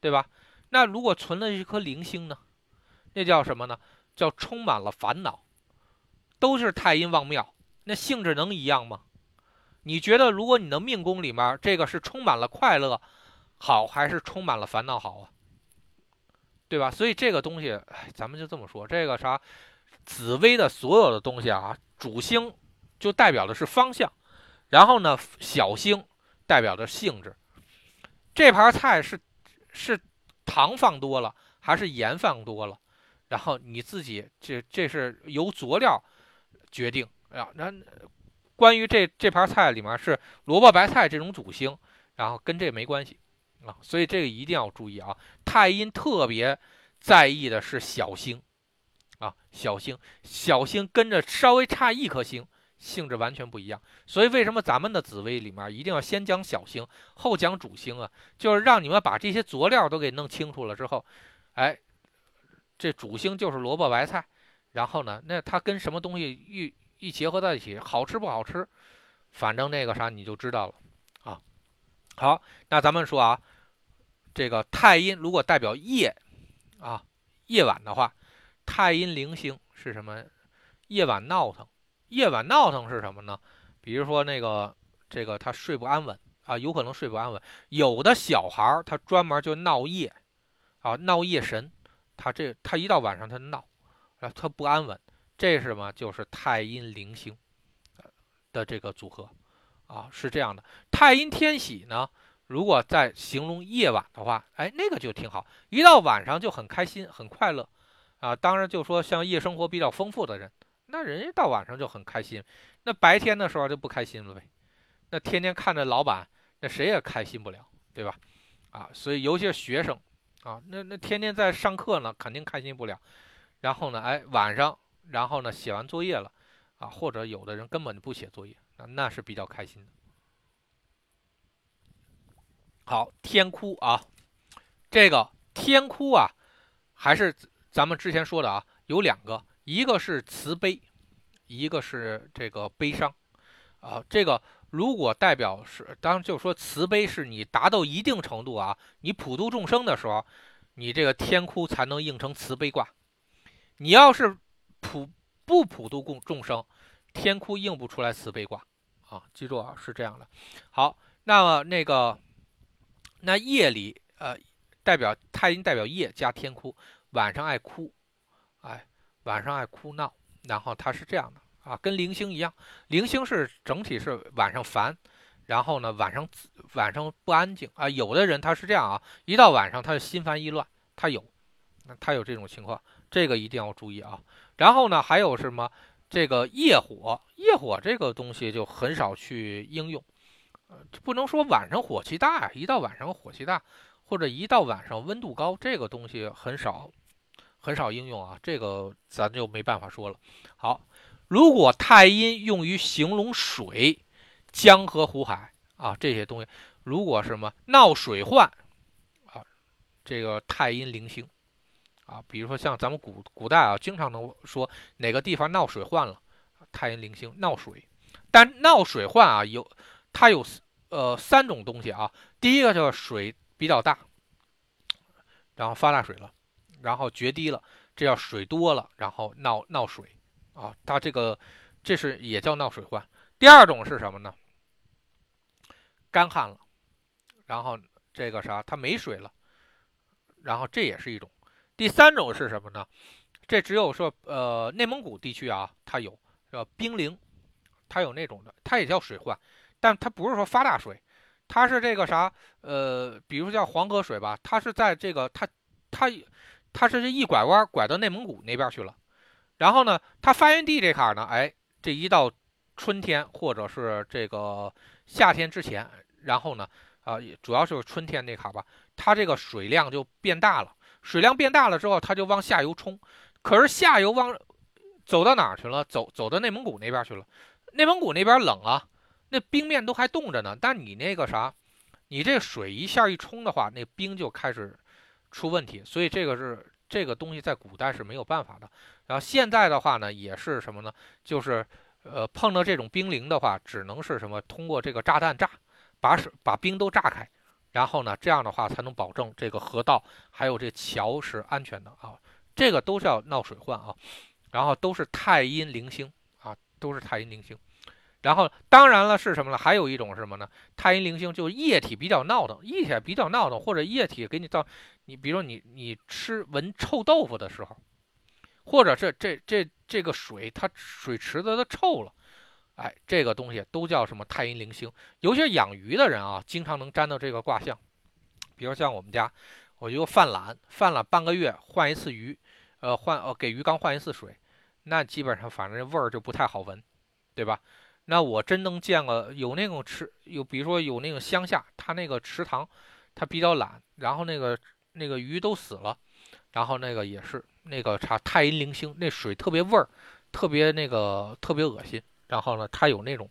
对吧？那如果存了一颗零星呢？那叫什么呢？叫充满了烦恼。都是太阴旺庙，那性质能一样吗？你觉得，如果你的命宫里面这个是充满了快乐好，还是充满了烦恼好啊？对吧？所以这个东西，咱们就这么说，这个啥，紫薇的所有的东西啊，主星就代表的是方向，然后呢，小星。代表的性质，这盘菜是是糖放多了还是盐放多了？然后你自己这这是由佐料决定啊。那关于这这盘菜里面是萝卜白菜这种主星，然后跟这没关系啊。所以这个一定要注意啊。太阴特别在意的是小星啊，小星小星跟着稍微差一颗星。性质完全不一样，所以为什么咱们的紫薇里面一定要先讲小星，后讲主星啊？就是让你们把这些佐料都给弄清楚了之后，哎，这主星就是萝卜白菜，然后呢，那它跟什么东西一一结合在一起，好吃不好吃，反正那个啥你就知道了啊。好，那咱们说啊，这个太阴如果代表夜啊，夜晚的话，太阴零星是什么？夜晚闹腾。夜晚闹腾是什么呢？比如说那个这个他睡不安稳啊，有可能睡不安稳。有的小孩儿他专门就闹夜啊，闹夜神，他这他一到晚上他闹啊，他不安稳。这是什么？就是太阴灵星的这个组合啊，是这样的。太阴天喜呢，如果在形容夜晚的话，哎，那个就挺好，一到晚上就很开心很快乐啊。当然就说像夜生活比较丰富的人。那人家到晚上就很开心，那白天的时候就不开心了呗。那天天看着老板，那谁也开心不了，对吧？啊，所以尤其是学生啊，那那天天在上课呢，肯定开心不了。然后呢，哎，晚上，然后呢，写完作业了，啊，或者有的人根本就不写作业，那那是比较开心的。好，天哭啊，这个天哭啊，还是咱们之前说的啊，有两个。一个是慈悲，一个是这个悲伤，啊，这个如果代表是，当然就说慈悲是你达到一定程度啊，你普度众生的时候，你这个天哭才能应成慈悲卦。你要是普不普度众众生，天哭应不出来慈悲卦啊。记住啊，是这样的。好，那么那个那夜里呃，代表太阴代表夜加天哭，晚上爱哭，晚上爱哭闹，然后他是这样的啊，跟零星一样，零星是整体是晚上烦，然后呢晚上晚上不安静啊。有的人他是这样啊，一到晚上他就心烦意乱，他有，他有这种情况，这个一定要注意啊。然后呢还有什么？这个夜火，夜火这个东西就很少去应用，呃，不能说晚上火气大呀，一到晚上火气大，或者一到晚上温度高，这个东西很少。很少应用啊，这个咱就没办法说了。好，如果太阴用于形容水、江河湖海啊这些东西，如果什么闹水患啊，这个太阴灵星啊，比如说像咱们古古代啊，经常能说哪个地方闹水患了，太阴灵星闹水。但闹水患啊，有它有呃三种东西啊，第一个就是水比较大，然后发大水了。然后决堤了，这叫水多了，然后闹闹水啊，它这个这是也叫闹水患。第二种是什么呢？干旱了，然后这个啥，它没水了，然后这也是一种。第三种是什么呢？这只有说呃内蒙古地区啊，它有叫冰凌，它有那种的，它也叫水患，但它不是说发大水，它是这个啥呃，比如叫黄河水吧，它是在这个它它。它是这一拐弯拐到内蒙古那边去了，然后呢，它发源地这坎呢，哎，这一到春天或者是这个夏天之前，然后呢，啊，主要就是春天那卡吧，它这个水量就变大了，水量变大了之后，它就往下游冲，可是下游往走到哪儿去了？走走到内蒙古那边去了，内蒙古那边冷啊，那冰面都还冻着呢，但你那个啥，你这水一下一冲的话，那冰就开始出问题，所以这个是这个东西在古代是没有办法的。然后现在的话呢，也是什么呢？就是呃碰到这种冰凌的话，只能是什么通过这个炸弹炸，把水把冰都炸开，然后呢这样的话才能保证这个河道还有这桥是安全的啊。这个都是要闹水患啊，然后都是太阴零星啊，都是太阴零星。然后当然了是什么呢？还有一种是什么呢？太阴零星就液体比较闹腾，液体比较闹腾，或者液体给你造你，比如你你吃闻臭豆腐的时候。或者是这这这个水，它水池子它臭了，哎，这个东西都叫什么太阴灵星？尤其是养鱼的人啊，经常能沾到这个卦象。比如像我们家，我就犯懒，犯了半个月换一次鱼，呃，换呃给鱼缸换一次水，那基本上反正味儿就不太好闻，对吧？那我真能见过有那种池，有比如说有那种乡下，他那个池塘，它比较懒，然后那个那个鱼都死了，然后那个也是。那个啥太阴灵星，那水特别味儿，特别那个特别恶心。然后呢，它有那种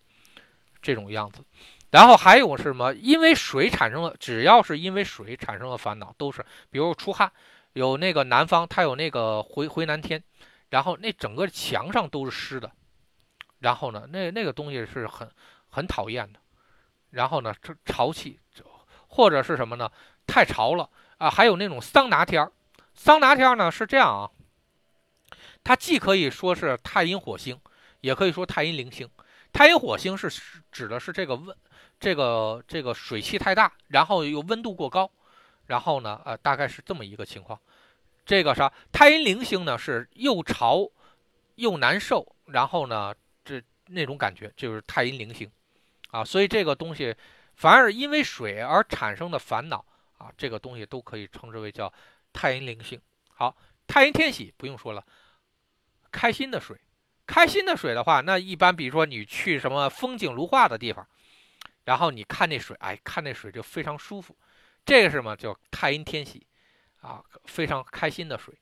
这种样子。然后还有是什么？因为水产生了，只要是因为水产生了烦恼，都是比如出汗，有那个南方它有那个回回南天，然后那整个墙上都是湿的。然后呢，那那个东西是很很讨厌的。然后呢，这潮气或者是什么呢？太潮了啊！还有那种桑拿天儿。桑拿天呢是这样啊，它既可以说是太阴火星，也可以说太阴灵星。太阴火星是指的是这个温，这个这个水汽太大，然后又温度过高，然后呢，呃，大概是这么一个情况。这个啥？太阴灵星呢是又潮又难受，然后呢，这那种感觉就是太阴灵星啊。所以这个东西，凡是因为水而产生的烦恼这个东西都可以称之为叫。太阴灵性好，太阴天喜不用说了，开心的水，开心的水的话，那一般比如说你去什么风景如画的地方，然后你看那水，哎，看那水就非常舒服，这个是什么叫太阴天喜啊？非常开心的水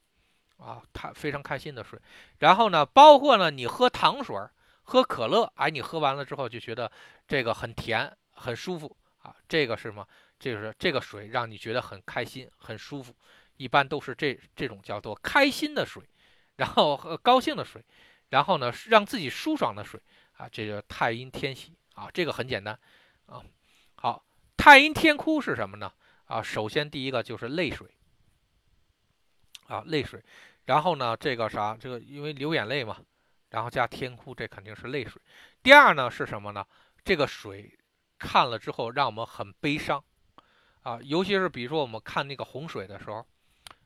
啊，它非常开心的水。然后呢，包括呢，你喝糖水、喝可乐，哎，你喝完了之后就觉得这个很甜、很舒服啊，这个是什么？就是这个水让你觉得很开心、很舒服。一般都是这这种叫做开心的水，然后和高兴的水，然后呢让自己舒爽的水啊，这个太阴天喜啊，这个很简单啊。好，太阴天哭是什么呢？啊，首先第一个就是泪水啊，泪水，然后呢这个啥，这个因为流眼泪嘛，然后加天哭，这肯定是泪水。第二呢是什么呢？这个水看了之后让我们很悲伤啊，尤其是比如说我们看那个洪水的时候。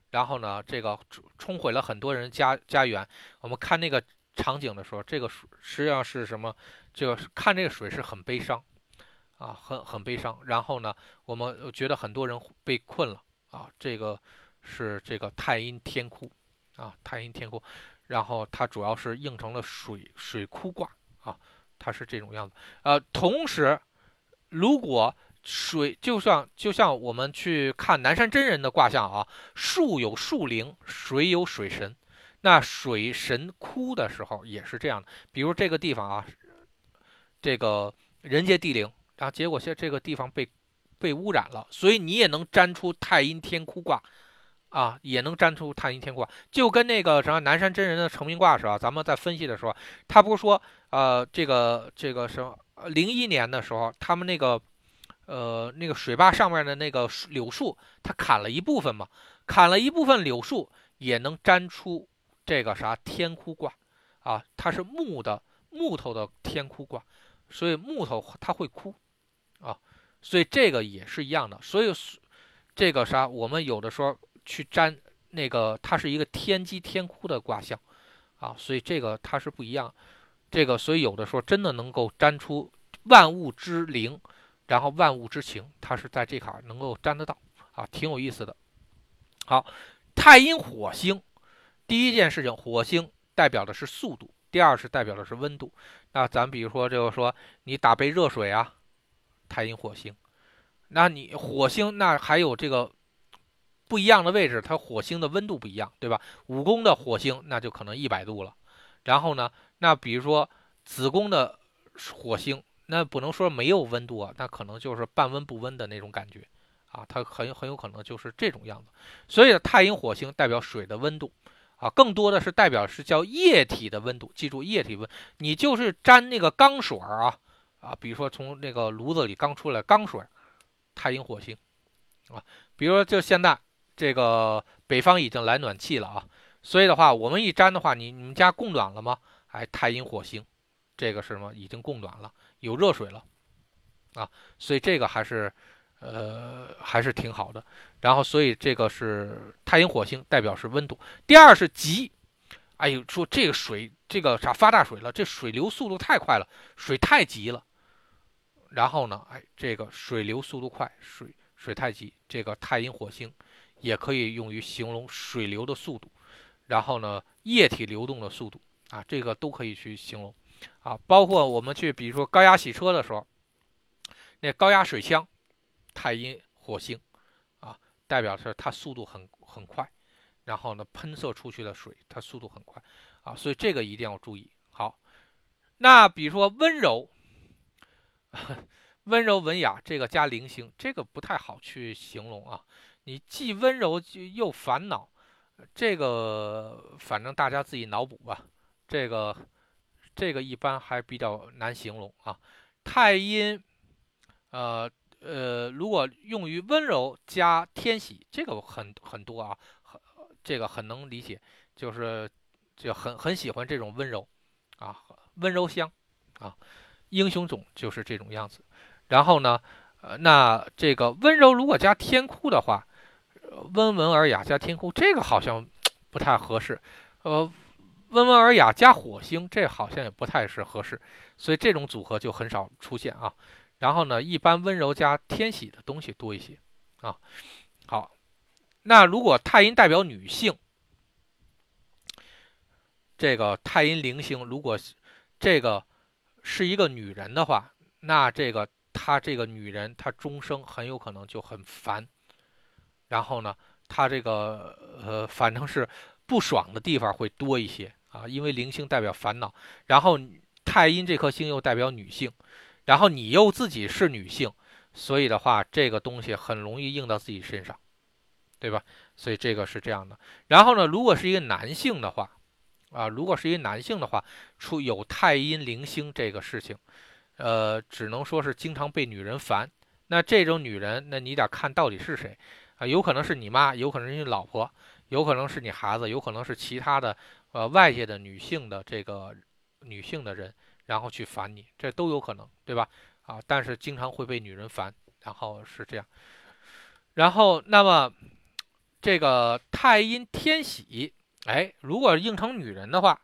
然后呢，这个冲毁了很多人家家园。我们看那个场景的时候，这个水实际上是什么？这个看这个水是很悲伤，啊，很很悲伤。然后呢，我们觉得很多人被困了，啊，这个是这个太阴天哭，啊，太阴天哭。然后它主要是应成了水水哭卦，啊，它是这种样子。呃，同时，如果水就像就像我们去看南山真人的卦象啊，树有树灵，水有水神。那水神哭的时候也是这样的。比如这个地方啊，这个人杰地灵，然后结果现这个地方被被污染了，所以你也能占出太阴天哭卦啊，也能占出太阴天卦。就跟那个什么南山真人的成名卦是吧？咱们在分析的时候，他不是说呃这个这个什么零一年的时候，他们那个。呃，那个水坝上面的那个柳树，它砍了一部分嘛，砍了一部分柳树也能粘出这个啥天哭卦啊，它是木的木头的天哭卦，所以木头它会哭啊，所以这个也是一样的，所以这个啥我们有的时候去粘那个，它是一个天机天哭的卦象啊，所以这个它是不一样，这个所以有的时候真的能够粘出万物之灵。然后万物之情，它是在这坎能够沾得到啊，挺有意思的。好，太阴火星，第一件事情，火星代表的是速度，第二是代表的是温度。那咱比如说，就是说你打杯热水啊，太阴火星，那你火星那还有这个不一样的位置，它火星的温度不一样，对吧？五宫的火星那就可能一百度了。然后呢，那比如说子宫的火星，那不能说没有温度啊，那可能就是半温不温的那种感觉啊，它很很有可能就是这种样子。所以太阴火星代表水的温度啊，更多的是代表是叫液体的温度。记住液体温，你就是沾那个钢水啊啊，比如说从那个炉子里刚出来钢水。太阴火星，啊，比如说就现在这个北方已经来暖气了啊，所以的话，我们一沾的话，你你们家供暖了吗？哎，太阴火星，这个是什么？已经供暖了，有热水了，啊，所以这个还是，呃，还是挺好的。然后，所以这个是太阴火星，代表是温度。第二是急，哎呦，说这个水这个啥发大水了，这水流速度太快了，水太急了。然后呢，哎，这个水流速度快，水水太急，这个太阴火星也可以用于形容水流的速度。然后呢，液体流动的速度啊，这个都可以去形容啊。包括我们去，比如说高压洗车的时候，那高压水枪，太阴火星啊，代表是它速度很很快。然后呢，喷射出去的水，它速度很快啊，所以这个一定要注意。好，那比如说温柔。温柔文雅，这个加零星，这个不太好去形容啊。你既温柔又烦恼，这个反正大家自己脑补吧。这个这个一般还比较难形容啊。太阴，呃呃，如果用于温柔加天喜，这个很很多啊，很这个很能理解，就是就很很喜欢这种温柔啊，温柔乡啊。英雄种就是这种样子，然后呢，呃，那这个温柔如果加天哭的话，温文尔雅加天哭，这个好像不太合适。呃，温文尔雅加火星，这好像也不太是合适，所以这种组合就很少出现啊。然后呢，一般温柔加天喜的东西多一些啊。好，那如果太阴代表女性，这个太阴零星，如果这个。是一个女人的话，那这个她这个女人，她终生很有可能就很烦。然后呢，她这个呃，反正是不爽的地方会多一些啊，因为零星代表烦恼，然后太阴这颗星又代表女性，然后你又自己是女性，所以的话，这个东西很容易应到自己身上，对吧？所以这个是这样的。然后呢，如果是一个男性的话。啊，如果是一个男性的话，出有太阴零星这个事情，呃，只能说是经常被女人烦。那这种女人，那你得看到底是谁啊？有可能是你妈，有可能是你老婆，有可能是你孩子，有可能是其他的呃外界的女性的这个女性的人，然后去烦你，这都有可能，对吧？啊，但是经常会被女人烦，然后是这样。然后，那么这个太阴天喜。哎，如果应成女人的话，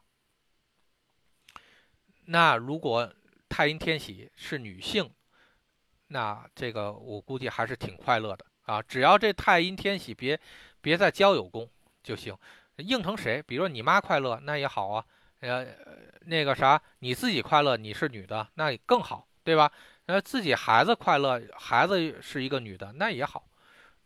那如果太阴天喜是女性，那这个我估计还是挺快乐的啊。只要这太阴天喜别别在交友宫就行。应成谁？比如说你妈快乐，那也好啊。呃，那个啥，你自己快乐，你是女的，那更好，对吧？那自己孩子快乐，孩子是一个女的，那也好。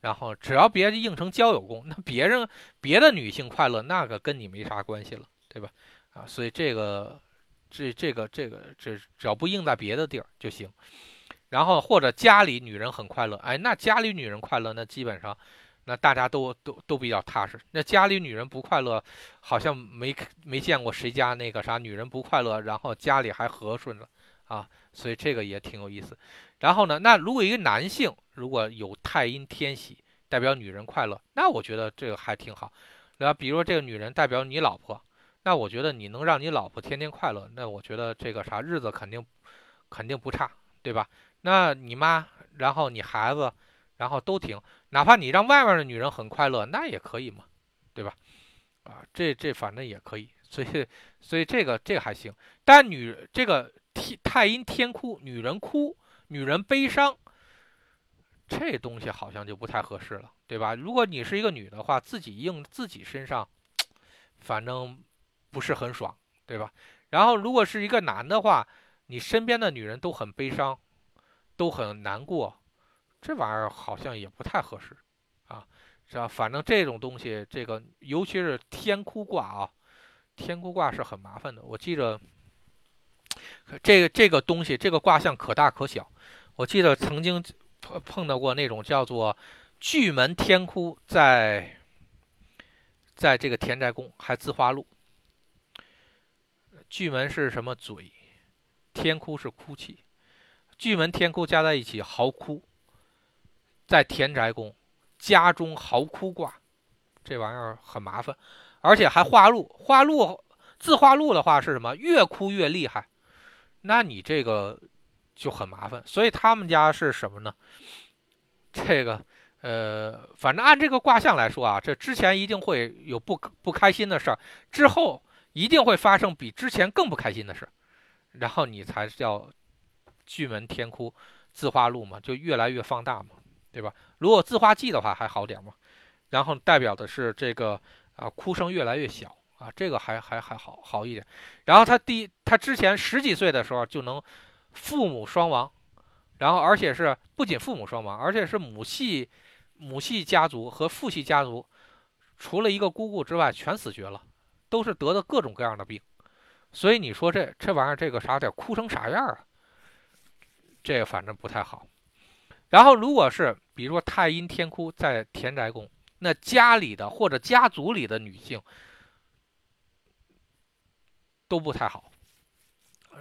然后只要别应成交友宫，那别人别的女性快乐，那个跟你没啥关系了，对吧？啊，所以这个这这个这个这只要不应在别的地儿就行。然后或者家里女人很快乐，哎，那家里女人快乐，那基本上那大家都都都比较踏实。那家里女人不快乐，好像没没见过谁家那个啥女人不快乐，然后家里还和顺了啊，所以这个也挺有意思。然后呢，那如果一个男性如果有太阴天喜，代表女人快乐，那我觉得这个还挺好。那比如说这个女人代表你老婆，那我觉得你能让你老婆天天快乐，那我觉得这个啥日子肯定肯定不差，对吧？那你妈，然后你孩子，然后都挺，哪怕你让外面的女人很快乐，那也可以嘛，对吧？啊，这这反正也可以，所以所以这个这个还行。但女这个天太阴天哭，女人哭。女人悲伤，这东西好像就不太合适了，对吧？如果你是一个女的话，自己应自己身上，反正不是很爽，对吧？然后如果是一个男的话，你身边的女人都很悲伤，都很难过，这玩意儿好像也不太合适啊，是吧？反正这种东西，这个尤其是天哭卦啊，天哭卦是很麻烦的。我记着，这个这个东西，这个卦象可大可小。我记得曾经碰碰到过那种叫做巨门天哭，在在这个田宅宫还自花路。巨门是什么？嘴，天哭是哭泣，巨门天哭加在一起，嚎哭。在田宅宫，家中嚎哭卦，这玩意儿很麻烦，而且还化禄。化禄自化禄的话是什么？越哭越厉害，那你这个就很麻烦。所以他们家是什么呢？这个呃，反正按这个卦象来说啊，这之前一定会有不不开心的事儿，之后。一定会发生比之前更不开心的事，然后你才叫巨门天哭自化禄嘛，就越来越放大嘛，对吧？如果自化忌的话还好点嘛，然后代表的是这个啊哭声越来越小啊，这个还还还好好一点。然后他第他之前十几岁的时候就能父母双亡，然后而且是不仅父母双亡，而且是母系母系家族和父系家族除了一个姑姑之外全死绝了。都是得的各种各样的病，所以你说这这玩意儿这个啥得哭成啥样啊？这反正不太好。然后如果是比如说太阴天哭在田宅宫，那家里的或者家族里的女性都不太好，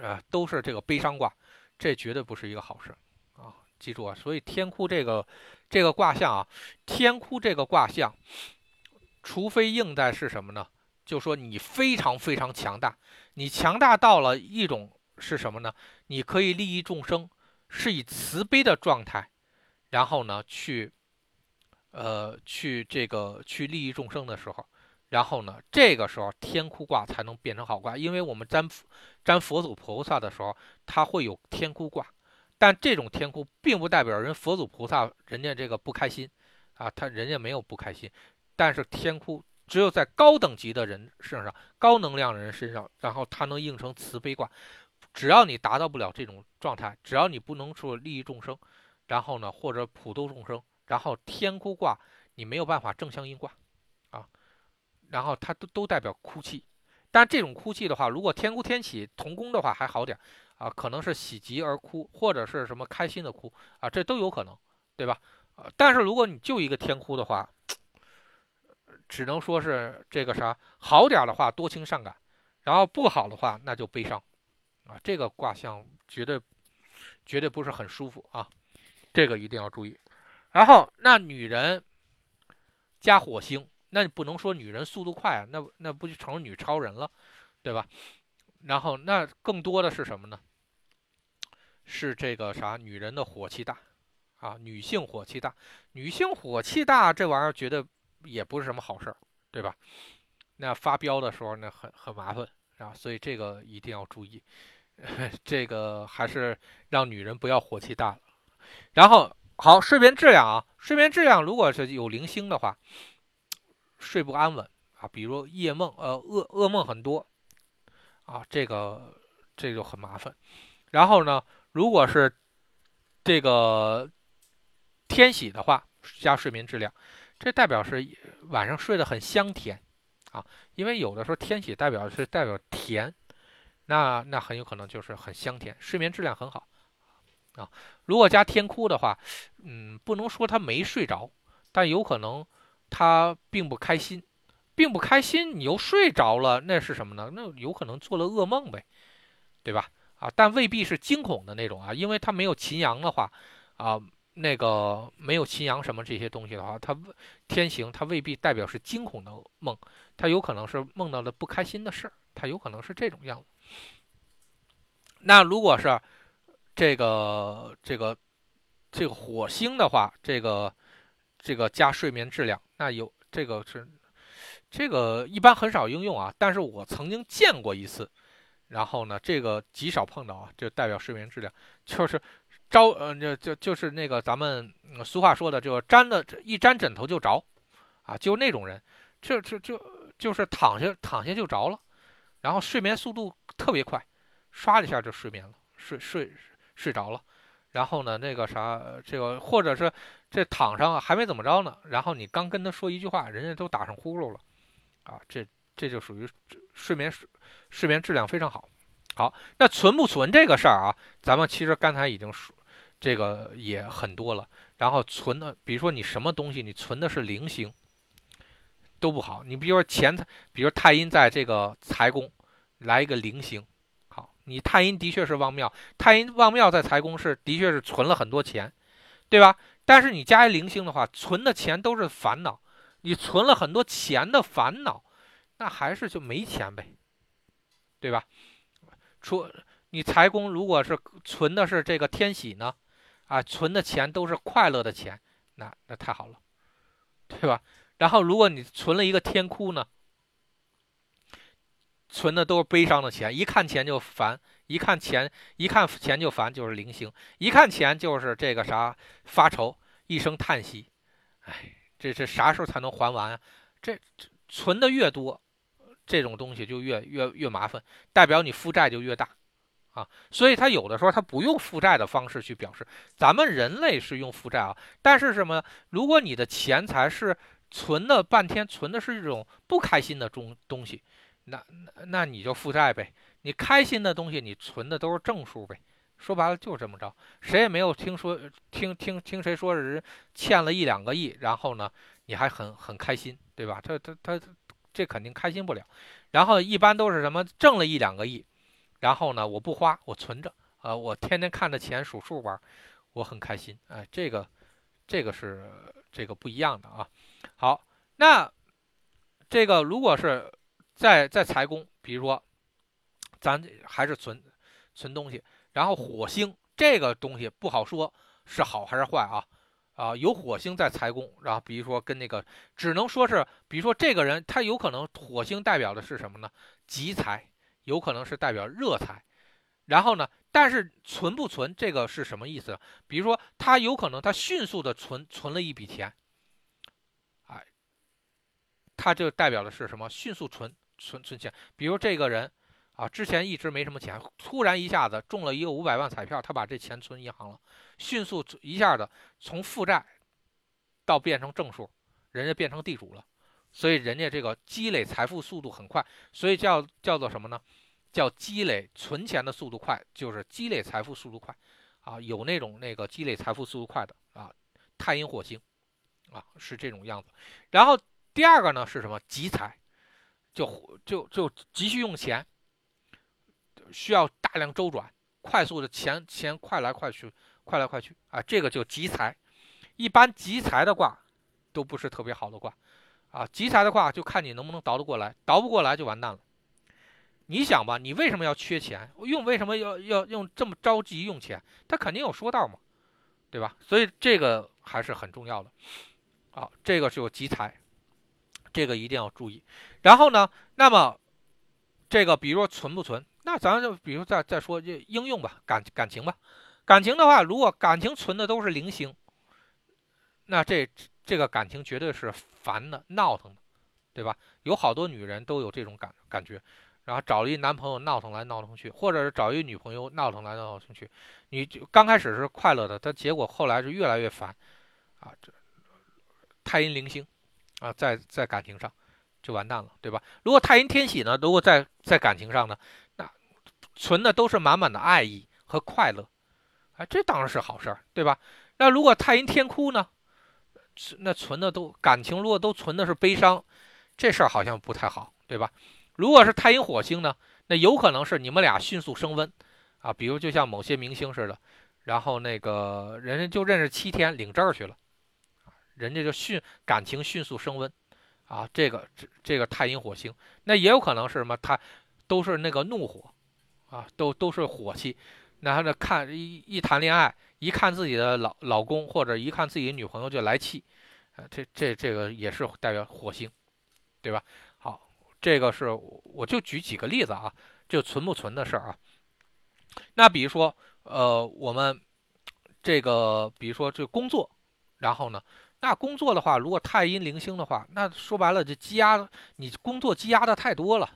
呃，都是这个悲伤卦，这绝对不是一个好事啊！记住啊，所以天哭这个这个卦象啊，天哭这个卦象，除非应在是什么呢？就说你非常非常强大，你强大到了一种是什么呢？你可以利益众生，是以慈悲的状态，然后呢去，呃，去这个去利益众生的时候，然后呢这个时候天哭卦才能变成好卦，因为我们占占佛祖菩萨的时候，它会有天哭卦，但这种天哭并不代表人佛祖菩萨人家这个不开心啊，他人家没有不开心，但是天哭。只有在高等级的人身上、高能量的人身上，然后他能应成慈悲卦。只要你达到不了这种状态，只要你不能说利益众生，然后呢，或者普度众生，然后天哭卦你没有办法正相应卦啊。然后它都都代表哭泣，但这种哭泣的话，如果天哭天喜同宫的话还好点啊，可能是喜极而哭，或者是什么开心的哭啊，这都有可能，对吧？但是如果你就一个天哭的话。只能说是这个啥好点的话多情善感，然后不好的话那就悲伤，啊，这个卦象绝对绝对不是很舒服啊，这个一定要注意。然后那女人加火星，那你不能说女人速度快啊，那那不就成了女超人了，对吧？然后那更多的是什么呢？是这个啥女人的火气大啊，女性火气大，女性火气大这玩意儿觉得。也不是什么好事儿，对吧？那发飙的时候呢，很很麻烦啊，所以这个一定要注意。这个还是让女人不要火气大了。然后好，睡眠质量啊，睡眠质量如果是有零星的话，睡不安稳啊，比如夜梦，呃，噩噩梦很多啊，这个这就很麻烦。然后呢，如果是这个天喜的话，加睡眠质量。这代表是晚上睡得很香甜，啊，因为有的时候天喜代表是代表甜，那那很有可能就是很香甜，睡眠质量很好，啊，如果加天哭的话，嗯，不能说他没睡着，但有可能他并不开心，并不开心，你又睡着了，那是什么呢？那有可能做了噩梦呗，对吧？啊，但未必是惊恐的那种啊，因为他没有秦阳的话，啊。那个没有秦阳什么这些东西的话，他天行他未必代表是惊恐的梦，他有可能是梦到了不开心的事儿，他有可能是这种样子。那如果是这个这个这个火星的话，这个这个加睡眠质量，那有这个是这个一般很少应用啊，但是我曾经见过一次，然后呢，这个极少碰到啊，就代表睡眠质量。就是。招呃，就就就是那个咱们俗话说的，就沾的一沾枕头就着，啊，就那种人，就就就就是躺下躺下就着了，然后睡眠速度特别快，唰的一下就睡眠了，睡睡睡着了，然后呢，那个啥，这个或者是这躺上还没怎么着呢，然后你刚跟他说一句话，人家都打上呼噜了，啊，这这就属于睡眠睡眠质量非常好。好，那存不存这个事儿啊？咱们其实刚才已经说，这个也很多了。然后存的，比如说你什么东西，你存的是零星，都不好。你比如说钱财，比如太阴在这个财宫，来一个零星，你太阴的确是旺庙，太阴旺庙在财宫是的确是存了很多钱，对吧？但是你加一零星的话，存的钱都是烦恼，你存了很多钱的烦恼，那还是就没钱呗，对吧？出你财宫如果是存的是这个天喜呢，啊，存的钱都是快乐的钱，那那太好了，对吧？然后如果你存了一个天哭呢，存的都是悲伤的钱，一看钱就烦，一看钱一看钱就烦，就是零星，一看钱就是这个啥发愁，一声叹息，哎，这这啥时候才能还完啊？这存的越多。这种东西就越越越麻烦，代表你负债就越大，啊，所以他有的时候他不用负债的方式去表示，咱们人类是用负债啊，但是什么？如果你的钱财是存了半天，存的是一种不开心的中东西，那那你就负债呗。你开心的东西，你存的都是正数呗。说白了就是这么着，谁也没有听说听听听谁说是欠了一两个亿，然后呢你还很很开心，对吧？他他他。这肯定开心不了，然后一般都是什么挣了一两个亿，然后呢我不花，我存着，呃，我天天看着钱数数玩，我很开心，哎，这个这个是这个不一样的啊。好，那这个如果是在在财宫，比如说咱还是存存东西，然后火星这个东西不好说是好还是坏啊。啊，有火星在财宫，然后比如说跟那个，只能说是，比如说这个人他有可能火星代表的是什么呢？吉财，有可能是代表热财。然后呢，但是存不存这个是什么意思？比如说他有可能他迅速的存存了一笔钱，哎，他就代表的是什么？迅速存存存钱。比如这个人。啊，之前一直没什么钱，突然一下子中了一个五百万彩票，他把这钱存银行了，迅速一下子从负债到变成正数，人家变成地主了，所以人家这个积累财富速度很快，所以叫叫做什么呢？叫积累存钱的速度快，就是积累财富速度快，啊，有那种那个积累财富速度快的啊，太阴火星，啊是这种样子。然后第二个呢是什么？集财，就就就急需用钱。需要大量周转，快速的钱钱快来快去，快来快去啊！这个就集财。一般集财的卦都不是特别好的卦啊。集财的卦就看你能不能倒得过来，倒不过来就完蛋了。你想吧，你为什么要缺钱？用为什么要要用这么着急用钱？他肯定有说道嘛，对吧？所以这个还是很重要的。啊，这个就集财，这个一定要注意。然后呢，那么这个比如说存不存？那咱就比如再再说这应用吧，感感情吧，感情的话，如果感情存的都是零星，那这这个感情绝对是烦的、闹腾的，对吧？有好多女人都有这种感感觉，然后找了一男朋友闹腾来闹腾去，或者是找一女朋友闹腾来闹腾去，你就刚开始是快乐的，但结果后来是越来越烦，啊，这太阴零星啊，在在感情上就完蛋了，对吧？如果太阴天喜呢，如果在在感情上呢？那存的都是满满的爱意和快乐，啊，这当然是好事儿，对吧？那如果太阴天哭呢？那存的都感情，如果都存的是悲伤，这事儿好像不太好，对吧？如果是太阴火星呢？那有可能是你们俩迅速升温啊，比如就像某些明星似的，然后那个人家就认识七天领证去了，人家就迅感情迅速升温啊，这个这这个太阴火星，那也有可能是什么？他都是那个怒火。啊，都都是火气，然后呢，看一一谈恋爱，一看自己的老老公或者一看自己女朋友就来气，啊，这这这个也是代表火星，对吧？好，这个是我就举几个例子啊，就存不存的事儿啊。那比如说，呃，我们这个比如说这工作，然后呢，那工作的话，如果太阴零星的话，那说白了就积压，你工作积压的太多了，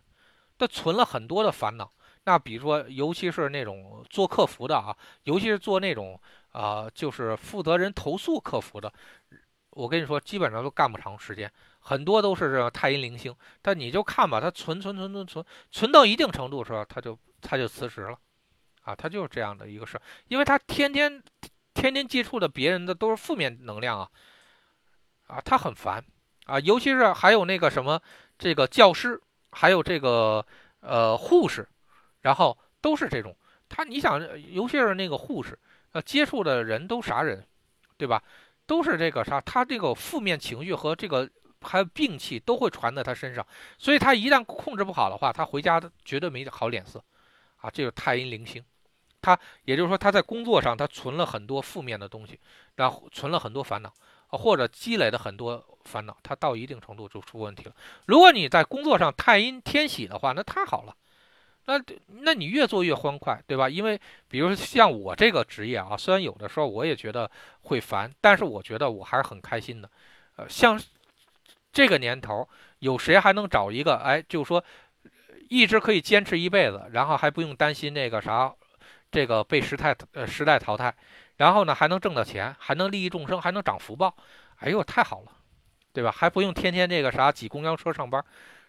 它存了很多的烦恼。那比如说，尤其是那种做客服的啊，尤其是做那种啊，就是负责人投诉客服的，我跟你说，基本上都干不长时间，很多都是这太阴零星。但你就看吧，他存存存存存存到一定程度的时候，他就他就辞职了，啊，他就是这样的一个事儿，因为他天天天天接触的别人的都是负面能量啊，啊，他很烦啊，尤其是还有那个什么这个教师，还有这个呃护士，然后都是这种，他你想，尤其是那个护士。呃，接触的人都啥人，对吧？都是这个啥，他这个负面情绪和这个还有病气都会传在他身上，所以他一旦控制不好的话，他回家绝对没好脸色，啊，这个太阴灵星，他也就是说他在工作上他存了很多负面的东西，然后存了很多烦恼，或者积累的很多烦恼，他到一定程度就出问题了。如果你在工作上太阴天喜的话，那太好了。那那你越做越欢快，对吧？因为比如像我这个职业啊，虽然有的时候我也觉得会烦，但是我觉得我还是很开心的。呃，像这个年头，有谁还能找一个哎，就是说一直可以坚持一辈子，然后还不用担心那个啥，这个被时代呃时代淘汰，然后呢还能挣到钱，还能利益众生，还能长福报，哎呦太好了，对吧？还不用天天这个啥挤公交车上班，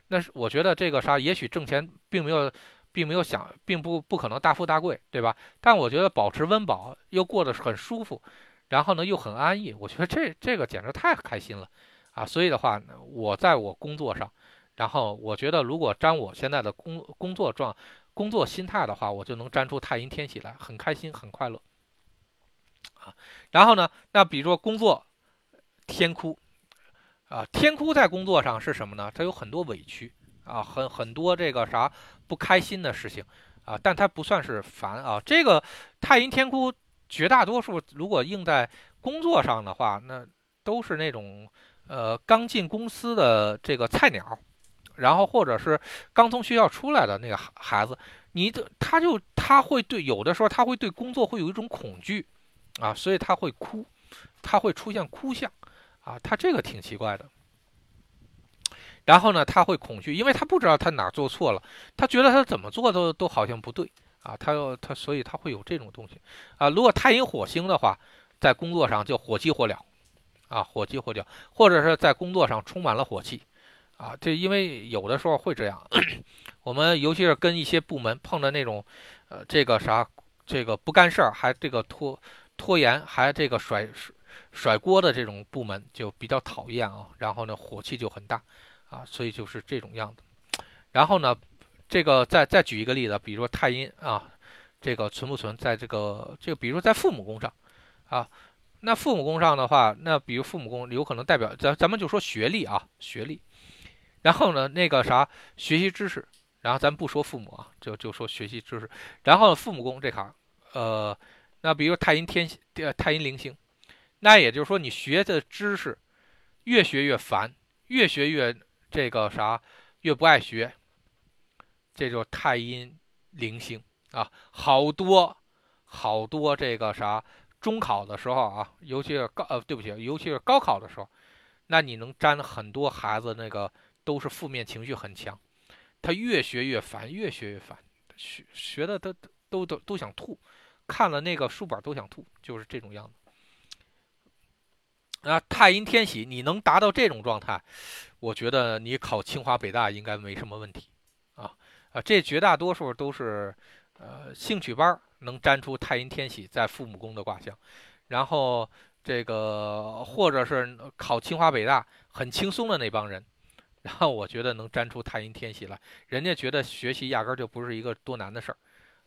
那是我觉得这个啥，也许挣钱并没有。并没有想，并不不可能大富大贵，对吧？但我觉得保持温饱又过得很舒服，然后呢又很安逸，我觉得这这个简直太开心了啊！所以的话，我在我工作上，然后我觉得如果沾我现在的工工作状、工作心态的话，我就能沾出太阴天喜来，很开心，很快乐啊！然后呢，那比如说工作天哭啊，天哭在工作上是什么呢？它有很多委屈。啊，很很多这个啥不开心的事情啊，但它不算是烦啊。这个太阴天哭，绝大多数如果应在工作上的话，那都是那种呃刚进公司的这个菜鸟，然后或者是刚从学校出来的那个孩子，你的他就他会对有的时候他会对工作会有一种恐惧啊，所以他会哭，他会出现哭相啊，他这个挺奇怪的。然后呢，他会恐惧，因为他不知道他哪做错了，他觉得他怎么做都都好像不对啊，他他所以他会有这种东西啊。如果太阴火星的话，在工作上就火急火燎啊，火急火燎，或者是在工作上充满了火气啊。这因为有的时候会这样，我们尤其是跟一些部门碰的那种，呃，这个啥，这个不干事儿还这个拖拖延还这个甩甩锅的这种部门就比较讨厌啊，然后呢火气就很大。啊，所以就是这种样子。然后呢，这个再再举一个例子，比如说太阴啊，这个存不存在这个这个，比如说在父母宫上啊，那父母宫上的话，那比如父母宫有可能代表咱咱们就说学历啊，学历。然后呢，那个啥学习知识，然后咱不说父母啊，就就说学习知识。然后父母宫这行，呃，那比如太阴天呃太阴灵星，那也就是说你学的知识越学越烦，越学越。这个啥越不爱学，这就太阴灵星啊，好多好多这个啥中考的时候啊，尤其是高呃对不起，尤其是高考的时候，那你能沾很多孩子那个都是负面情绪很强，他越学越烦，越学越烦，学学的都都都都想吐，看了那个书本都想吐，就是这种样子。啊，太阴天喜，你能达到这种状态，我觉得你考清华北大应该没什么问题，啊啊，这绝大多数都是，呃，兴趣班能沾出太阴天喜在父母宫的卦象，然后这个或者是考清华北大很轻松的那帮人，然后我觉得能沾出太阴天喜来，人家觉得学习压根就不是一个多难的事儿，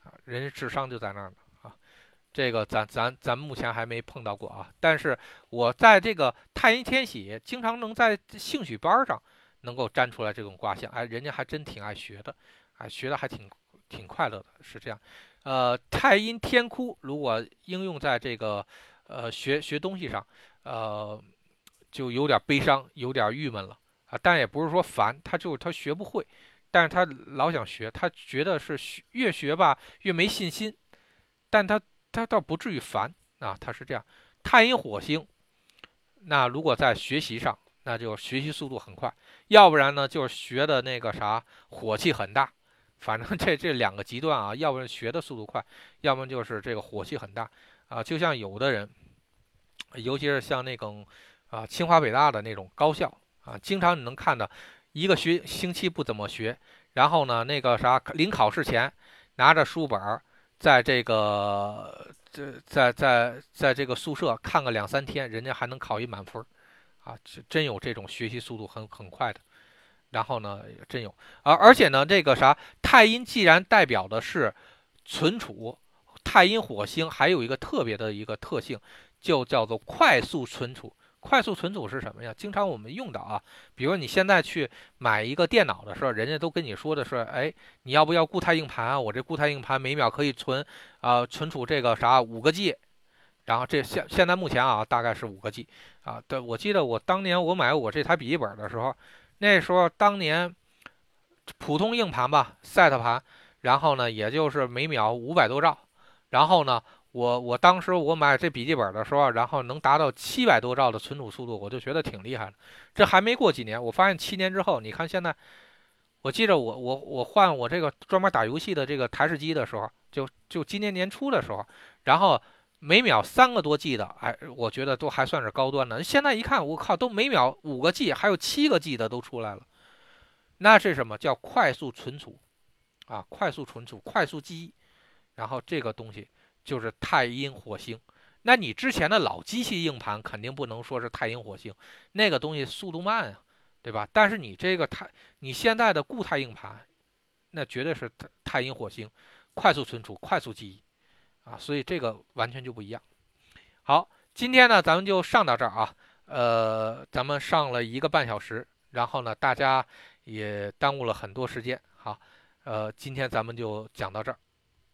啊，人家智商就在那儿呢。这个咱咱咱目前还没碰到过啊，但是我在这个太阴天喜，经常能在兴趣班上能够粘出来这种卦象，哎，人家还真挺爱学的，哎，学的还挺挺快乐的，是这样。呃，太阴天哭如果应用在这个呃学学东西上，呃，就有点悲伤，有点郁闷了啊，但也不是说烦，他就是他学不会，但是他老想学，他觉得是学越学吧越没信心，但他。他倒不至于烦啊，他是这样。太阴火星，那如果在学习上，那就学习速度很快；要不然呢，就是学的那个啥，火气很大。反正这这两个极端啊，要不然学的速度快，要么就是这个火气很大啊，就像有的人，尤其是像那种啊清华北大的那种高校啊，经常你能看到一个学星期不怎么学，然后呢那个啥临考试前拿着书本儿在这个这在在在这个宿舍看个两三天，人家还能考一满分儿啊，真有这种学习速度很很快的。然后呢，真有，而而且呢，这个啥太阴既然代表的是存储，太阴火星还有一个特别的一个特性，就叫做快速存储。快速存储是什么呀？经常我们用的啊，比如你现在去买一个电脑的时候，人家都跟你说的是，哎，你要不要固态硬盘啊？我这固态硬盘每秒可以存啊存储这个啥五个 G，然后这现现在目前啊大概是五个 G 啊。对，我记得我当年我买我这台笔记本的时候。那时候当年普通硬盘吧，set 盘，然后呢，也就是每秒五百多兆。然后呢，我我当时我买这笔记本的时候，然后能达到七百多兆的存储速度，我就觉得挺厉害的。这还没过几年，我发现七年之后，你看现在，我记着我我我换我这个专门打游戏的这个台式机的时候，就就今年年初的时候，然后。每秒三个多 G 的，哎，我觉得都还算是高端的。现在一看，我靠，都每秒五个 G，还有七个 G 的都出来了。那是什么叫快速存储啊？快速存储，快速记忆。然后这个东西就是太阴火星。那你之前的老机器硬盘肯定不能说是太阴火星，那个东西速度慢啊，对吧？但是你这个太，你现在的固态硬盘，那绝对是太太阴火星，快速存储，快速记忆。啊，所以这个完全就不一样。好，今天呢，咱们就上到这儿啊。呃，咱们上了一个半小时，然后呢，大家也耽误了很多时间。好，呃，今天咱们就讲到这儿。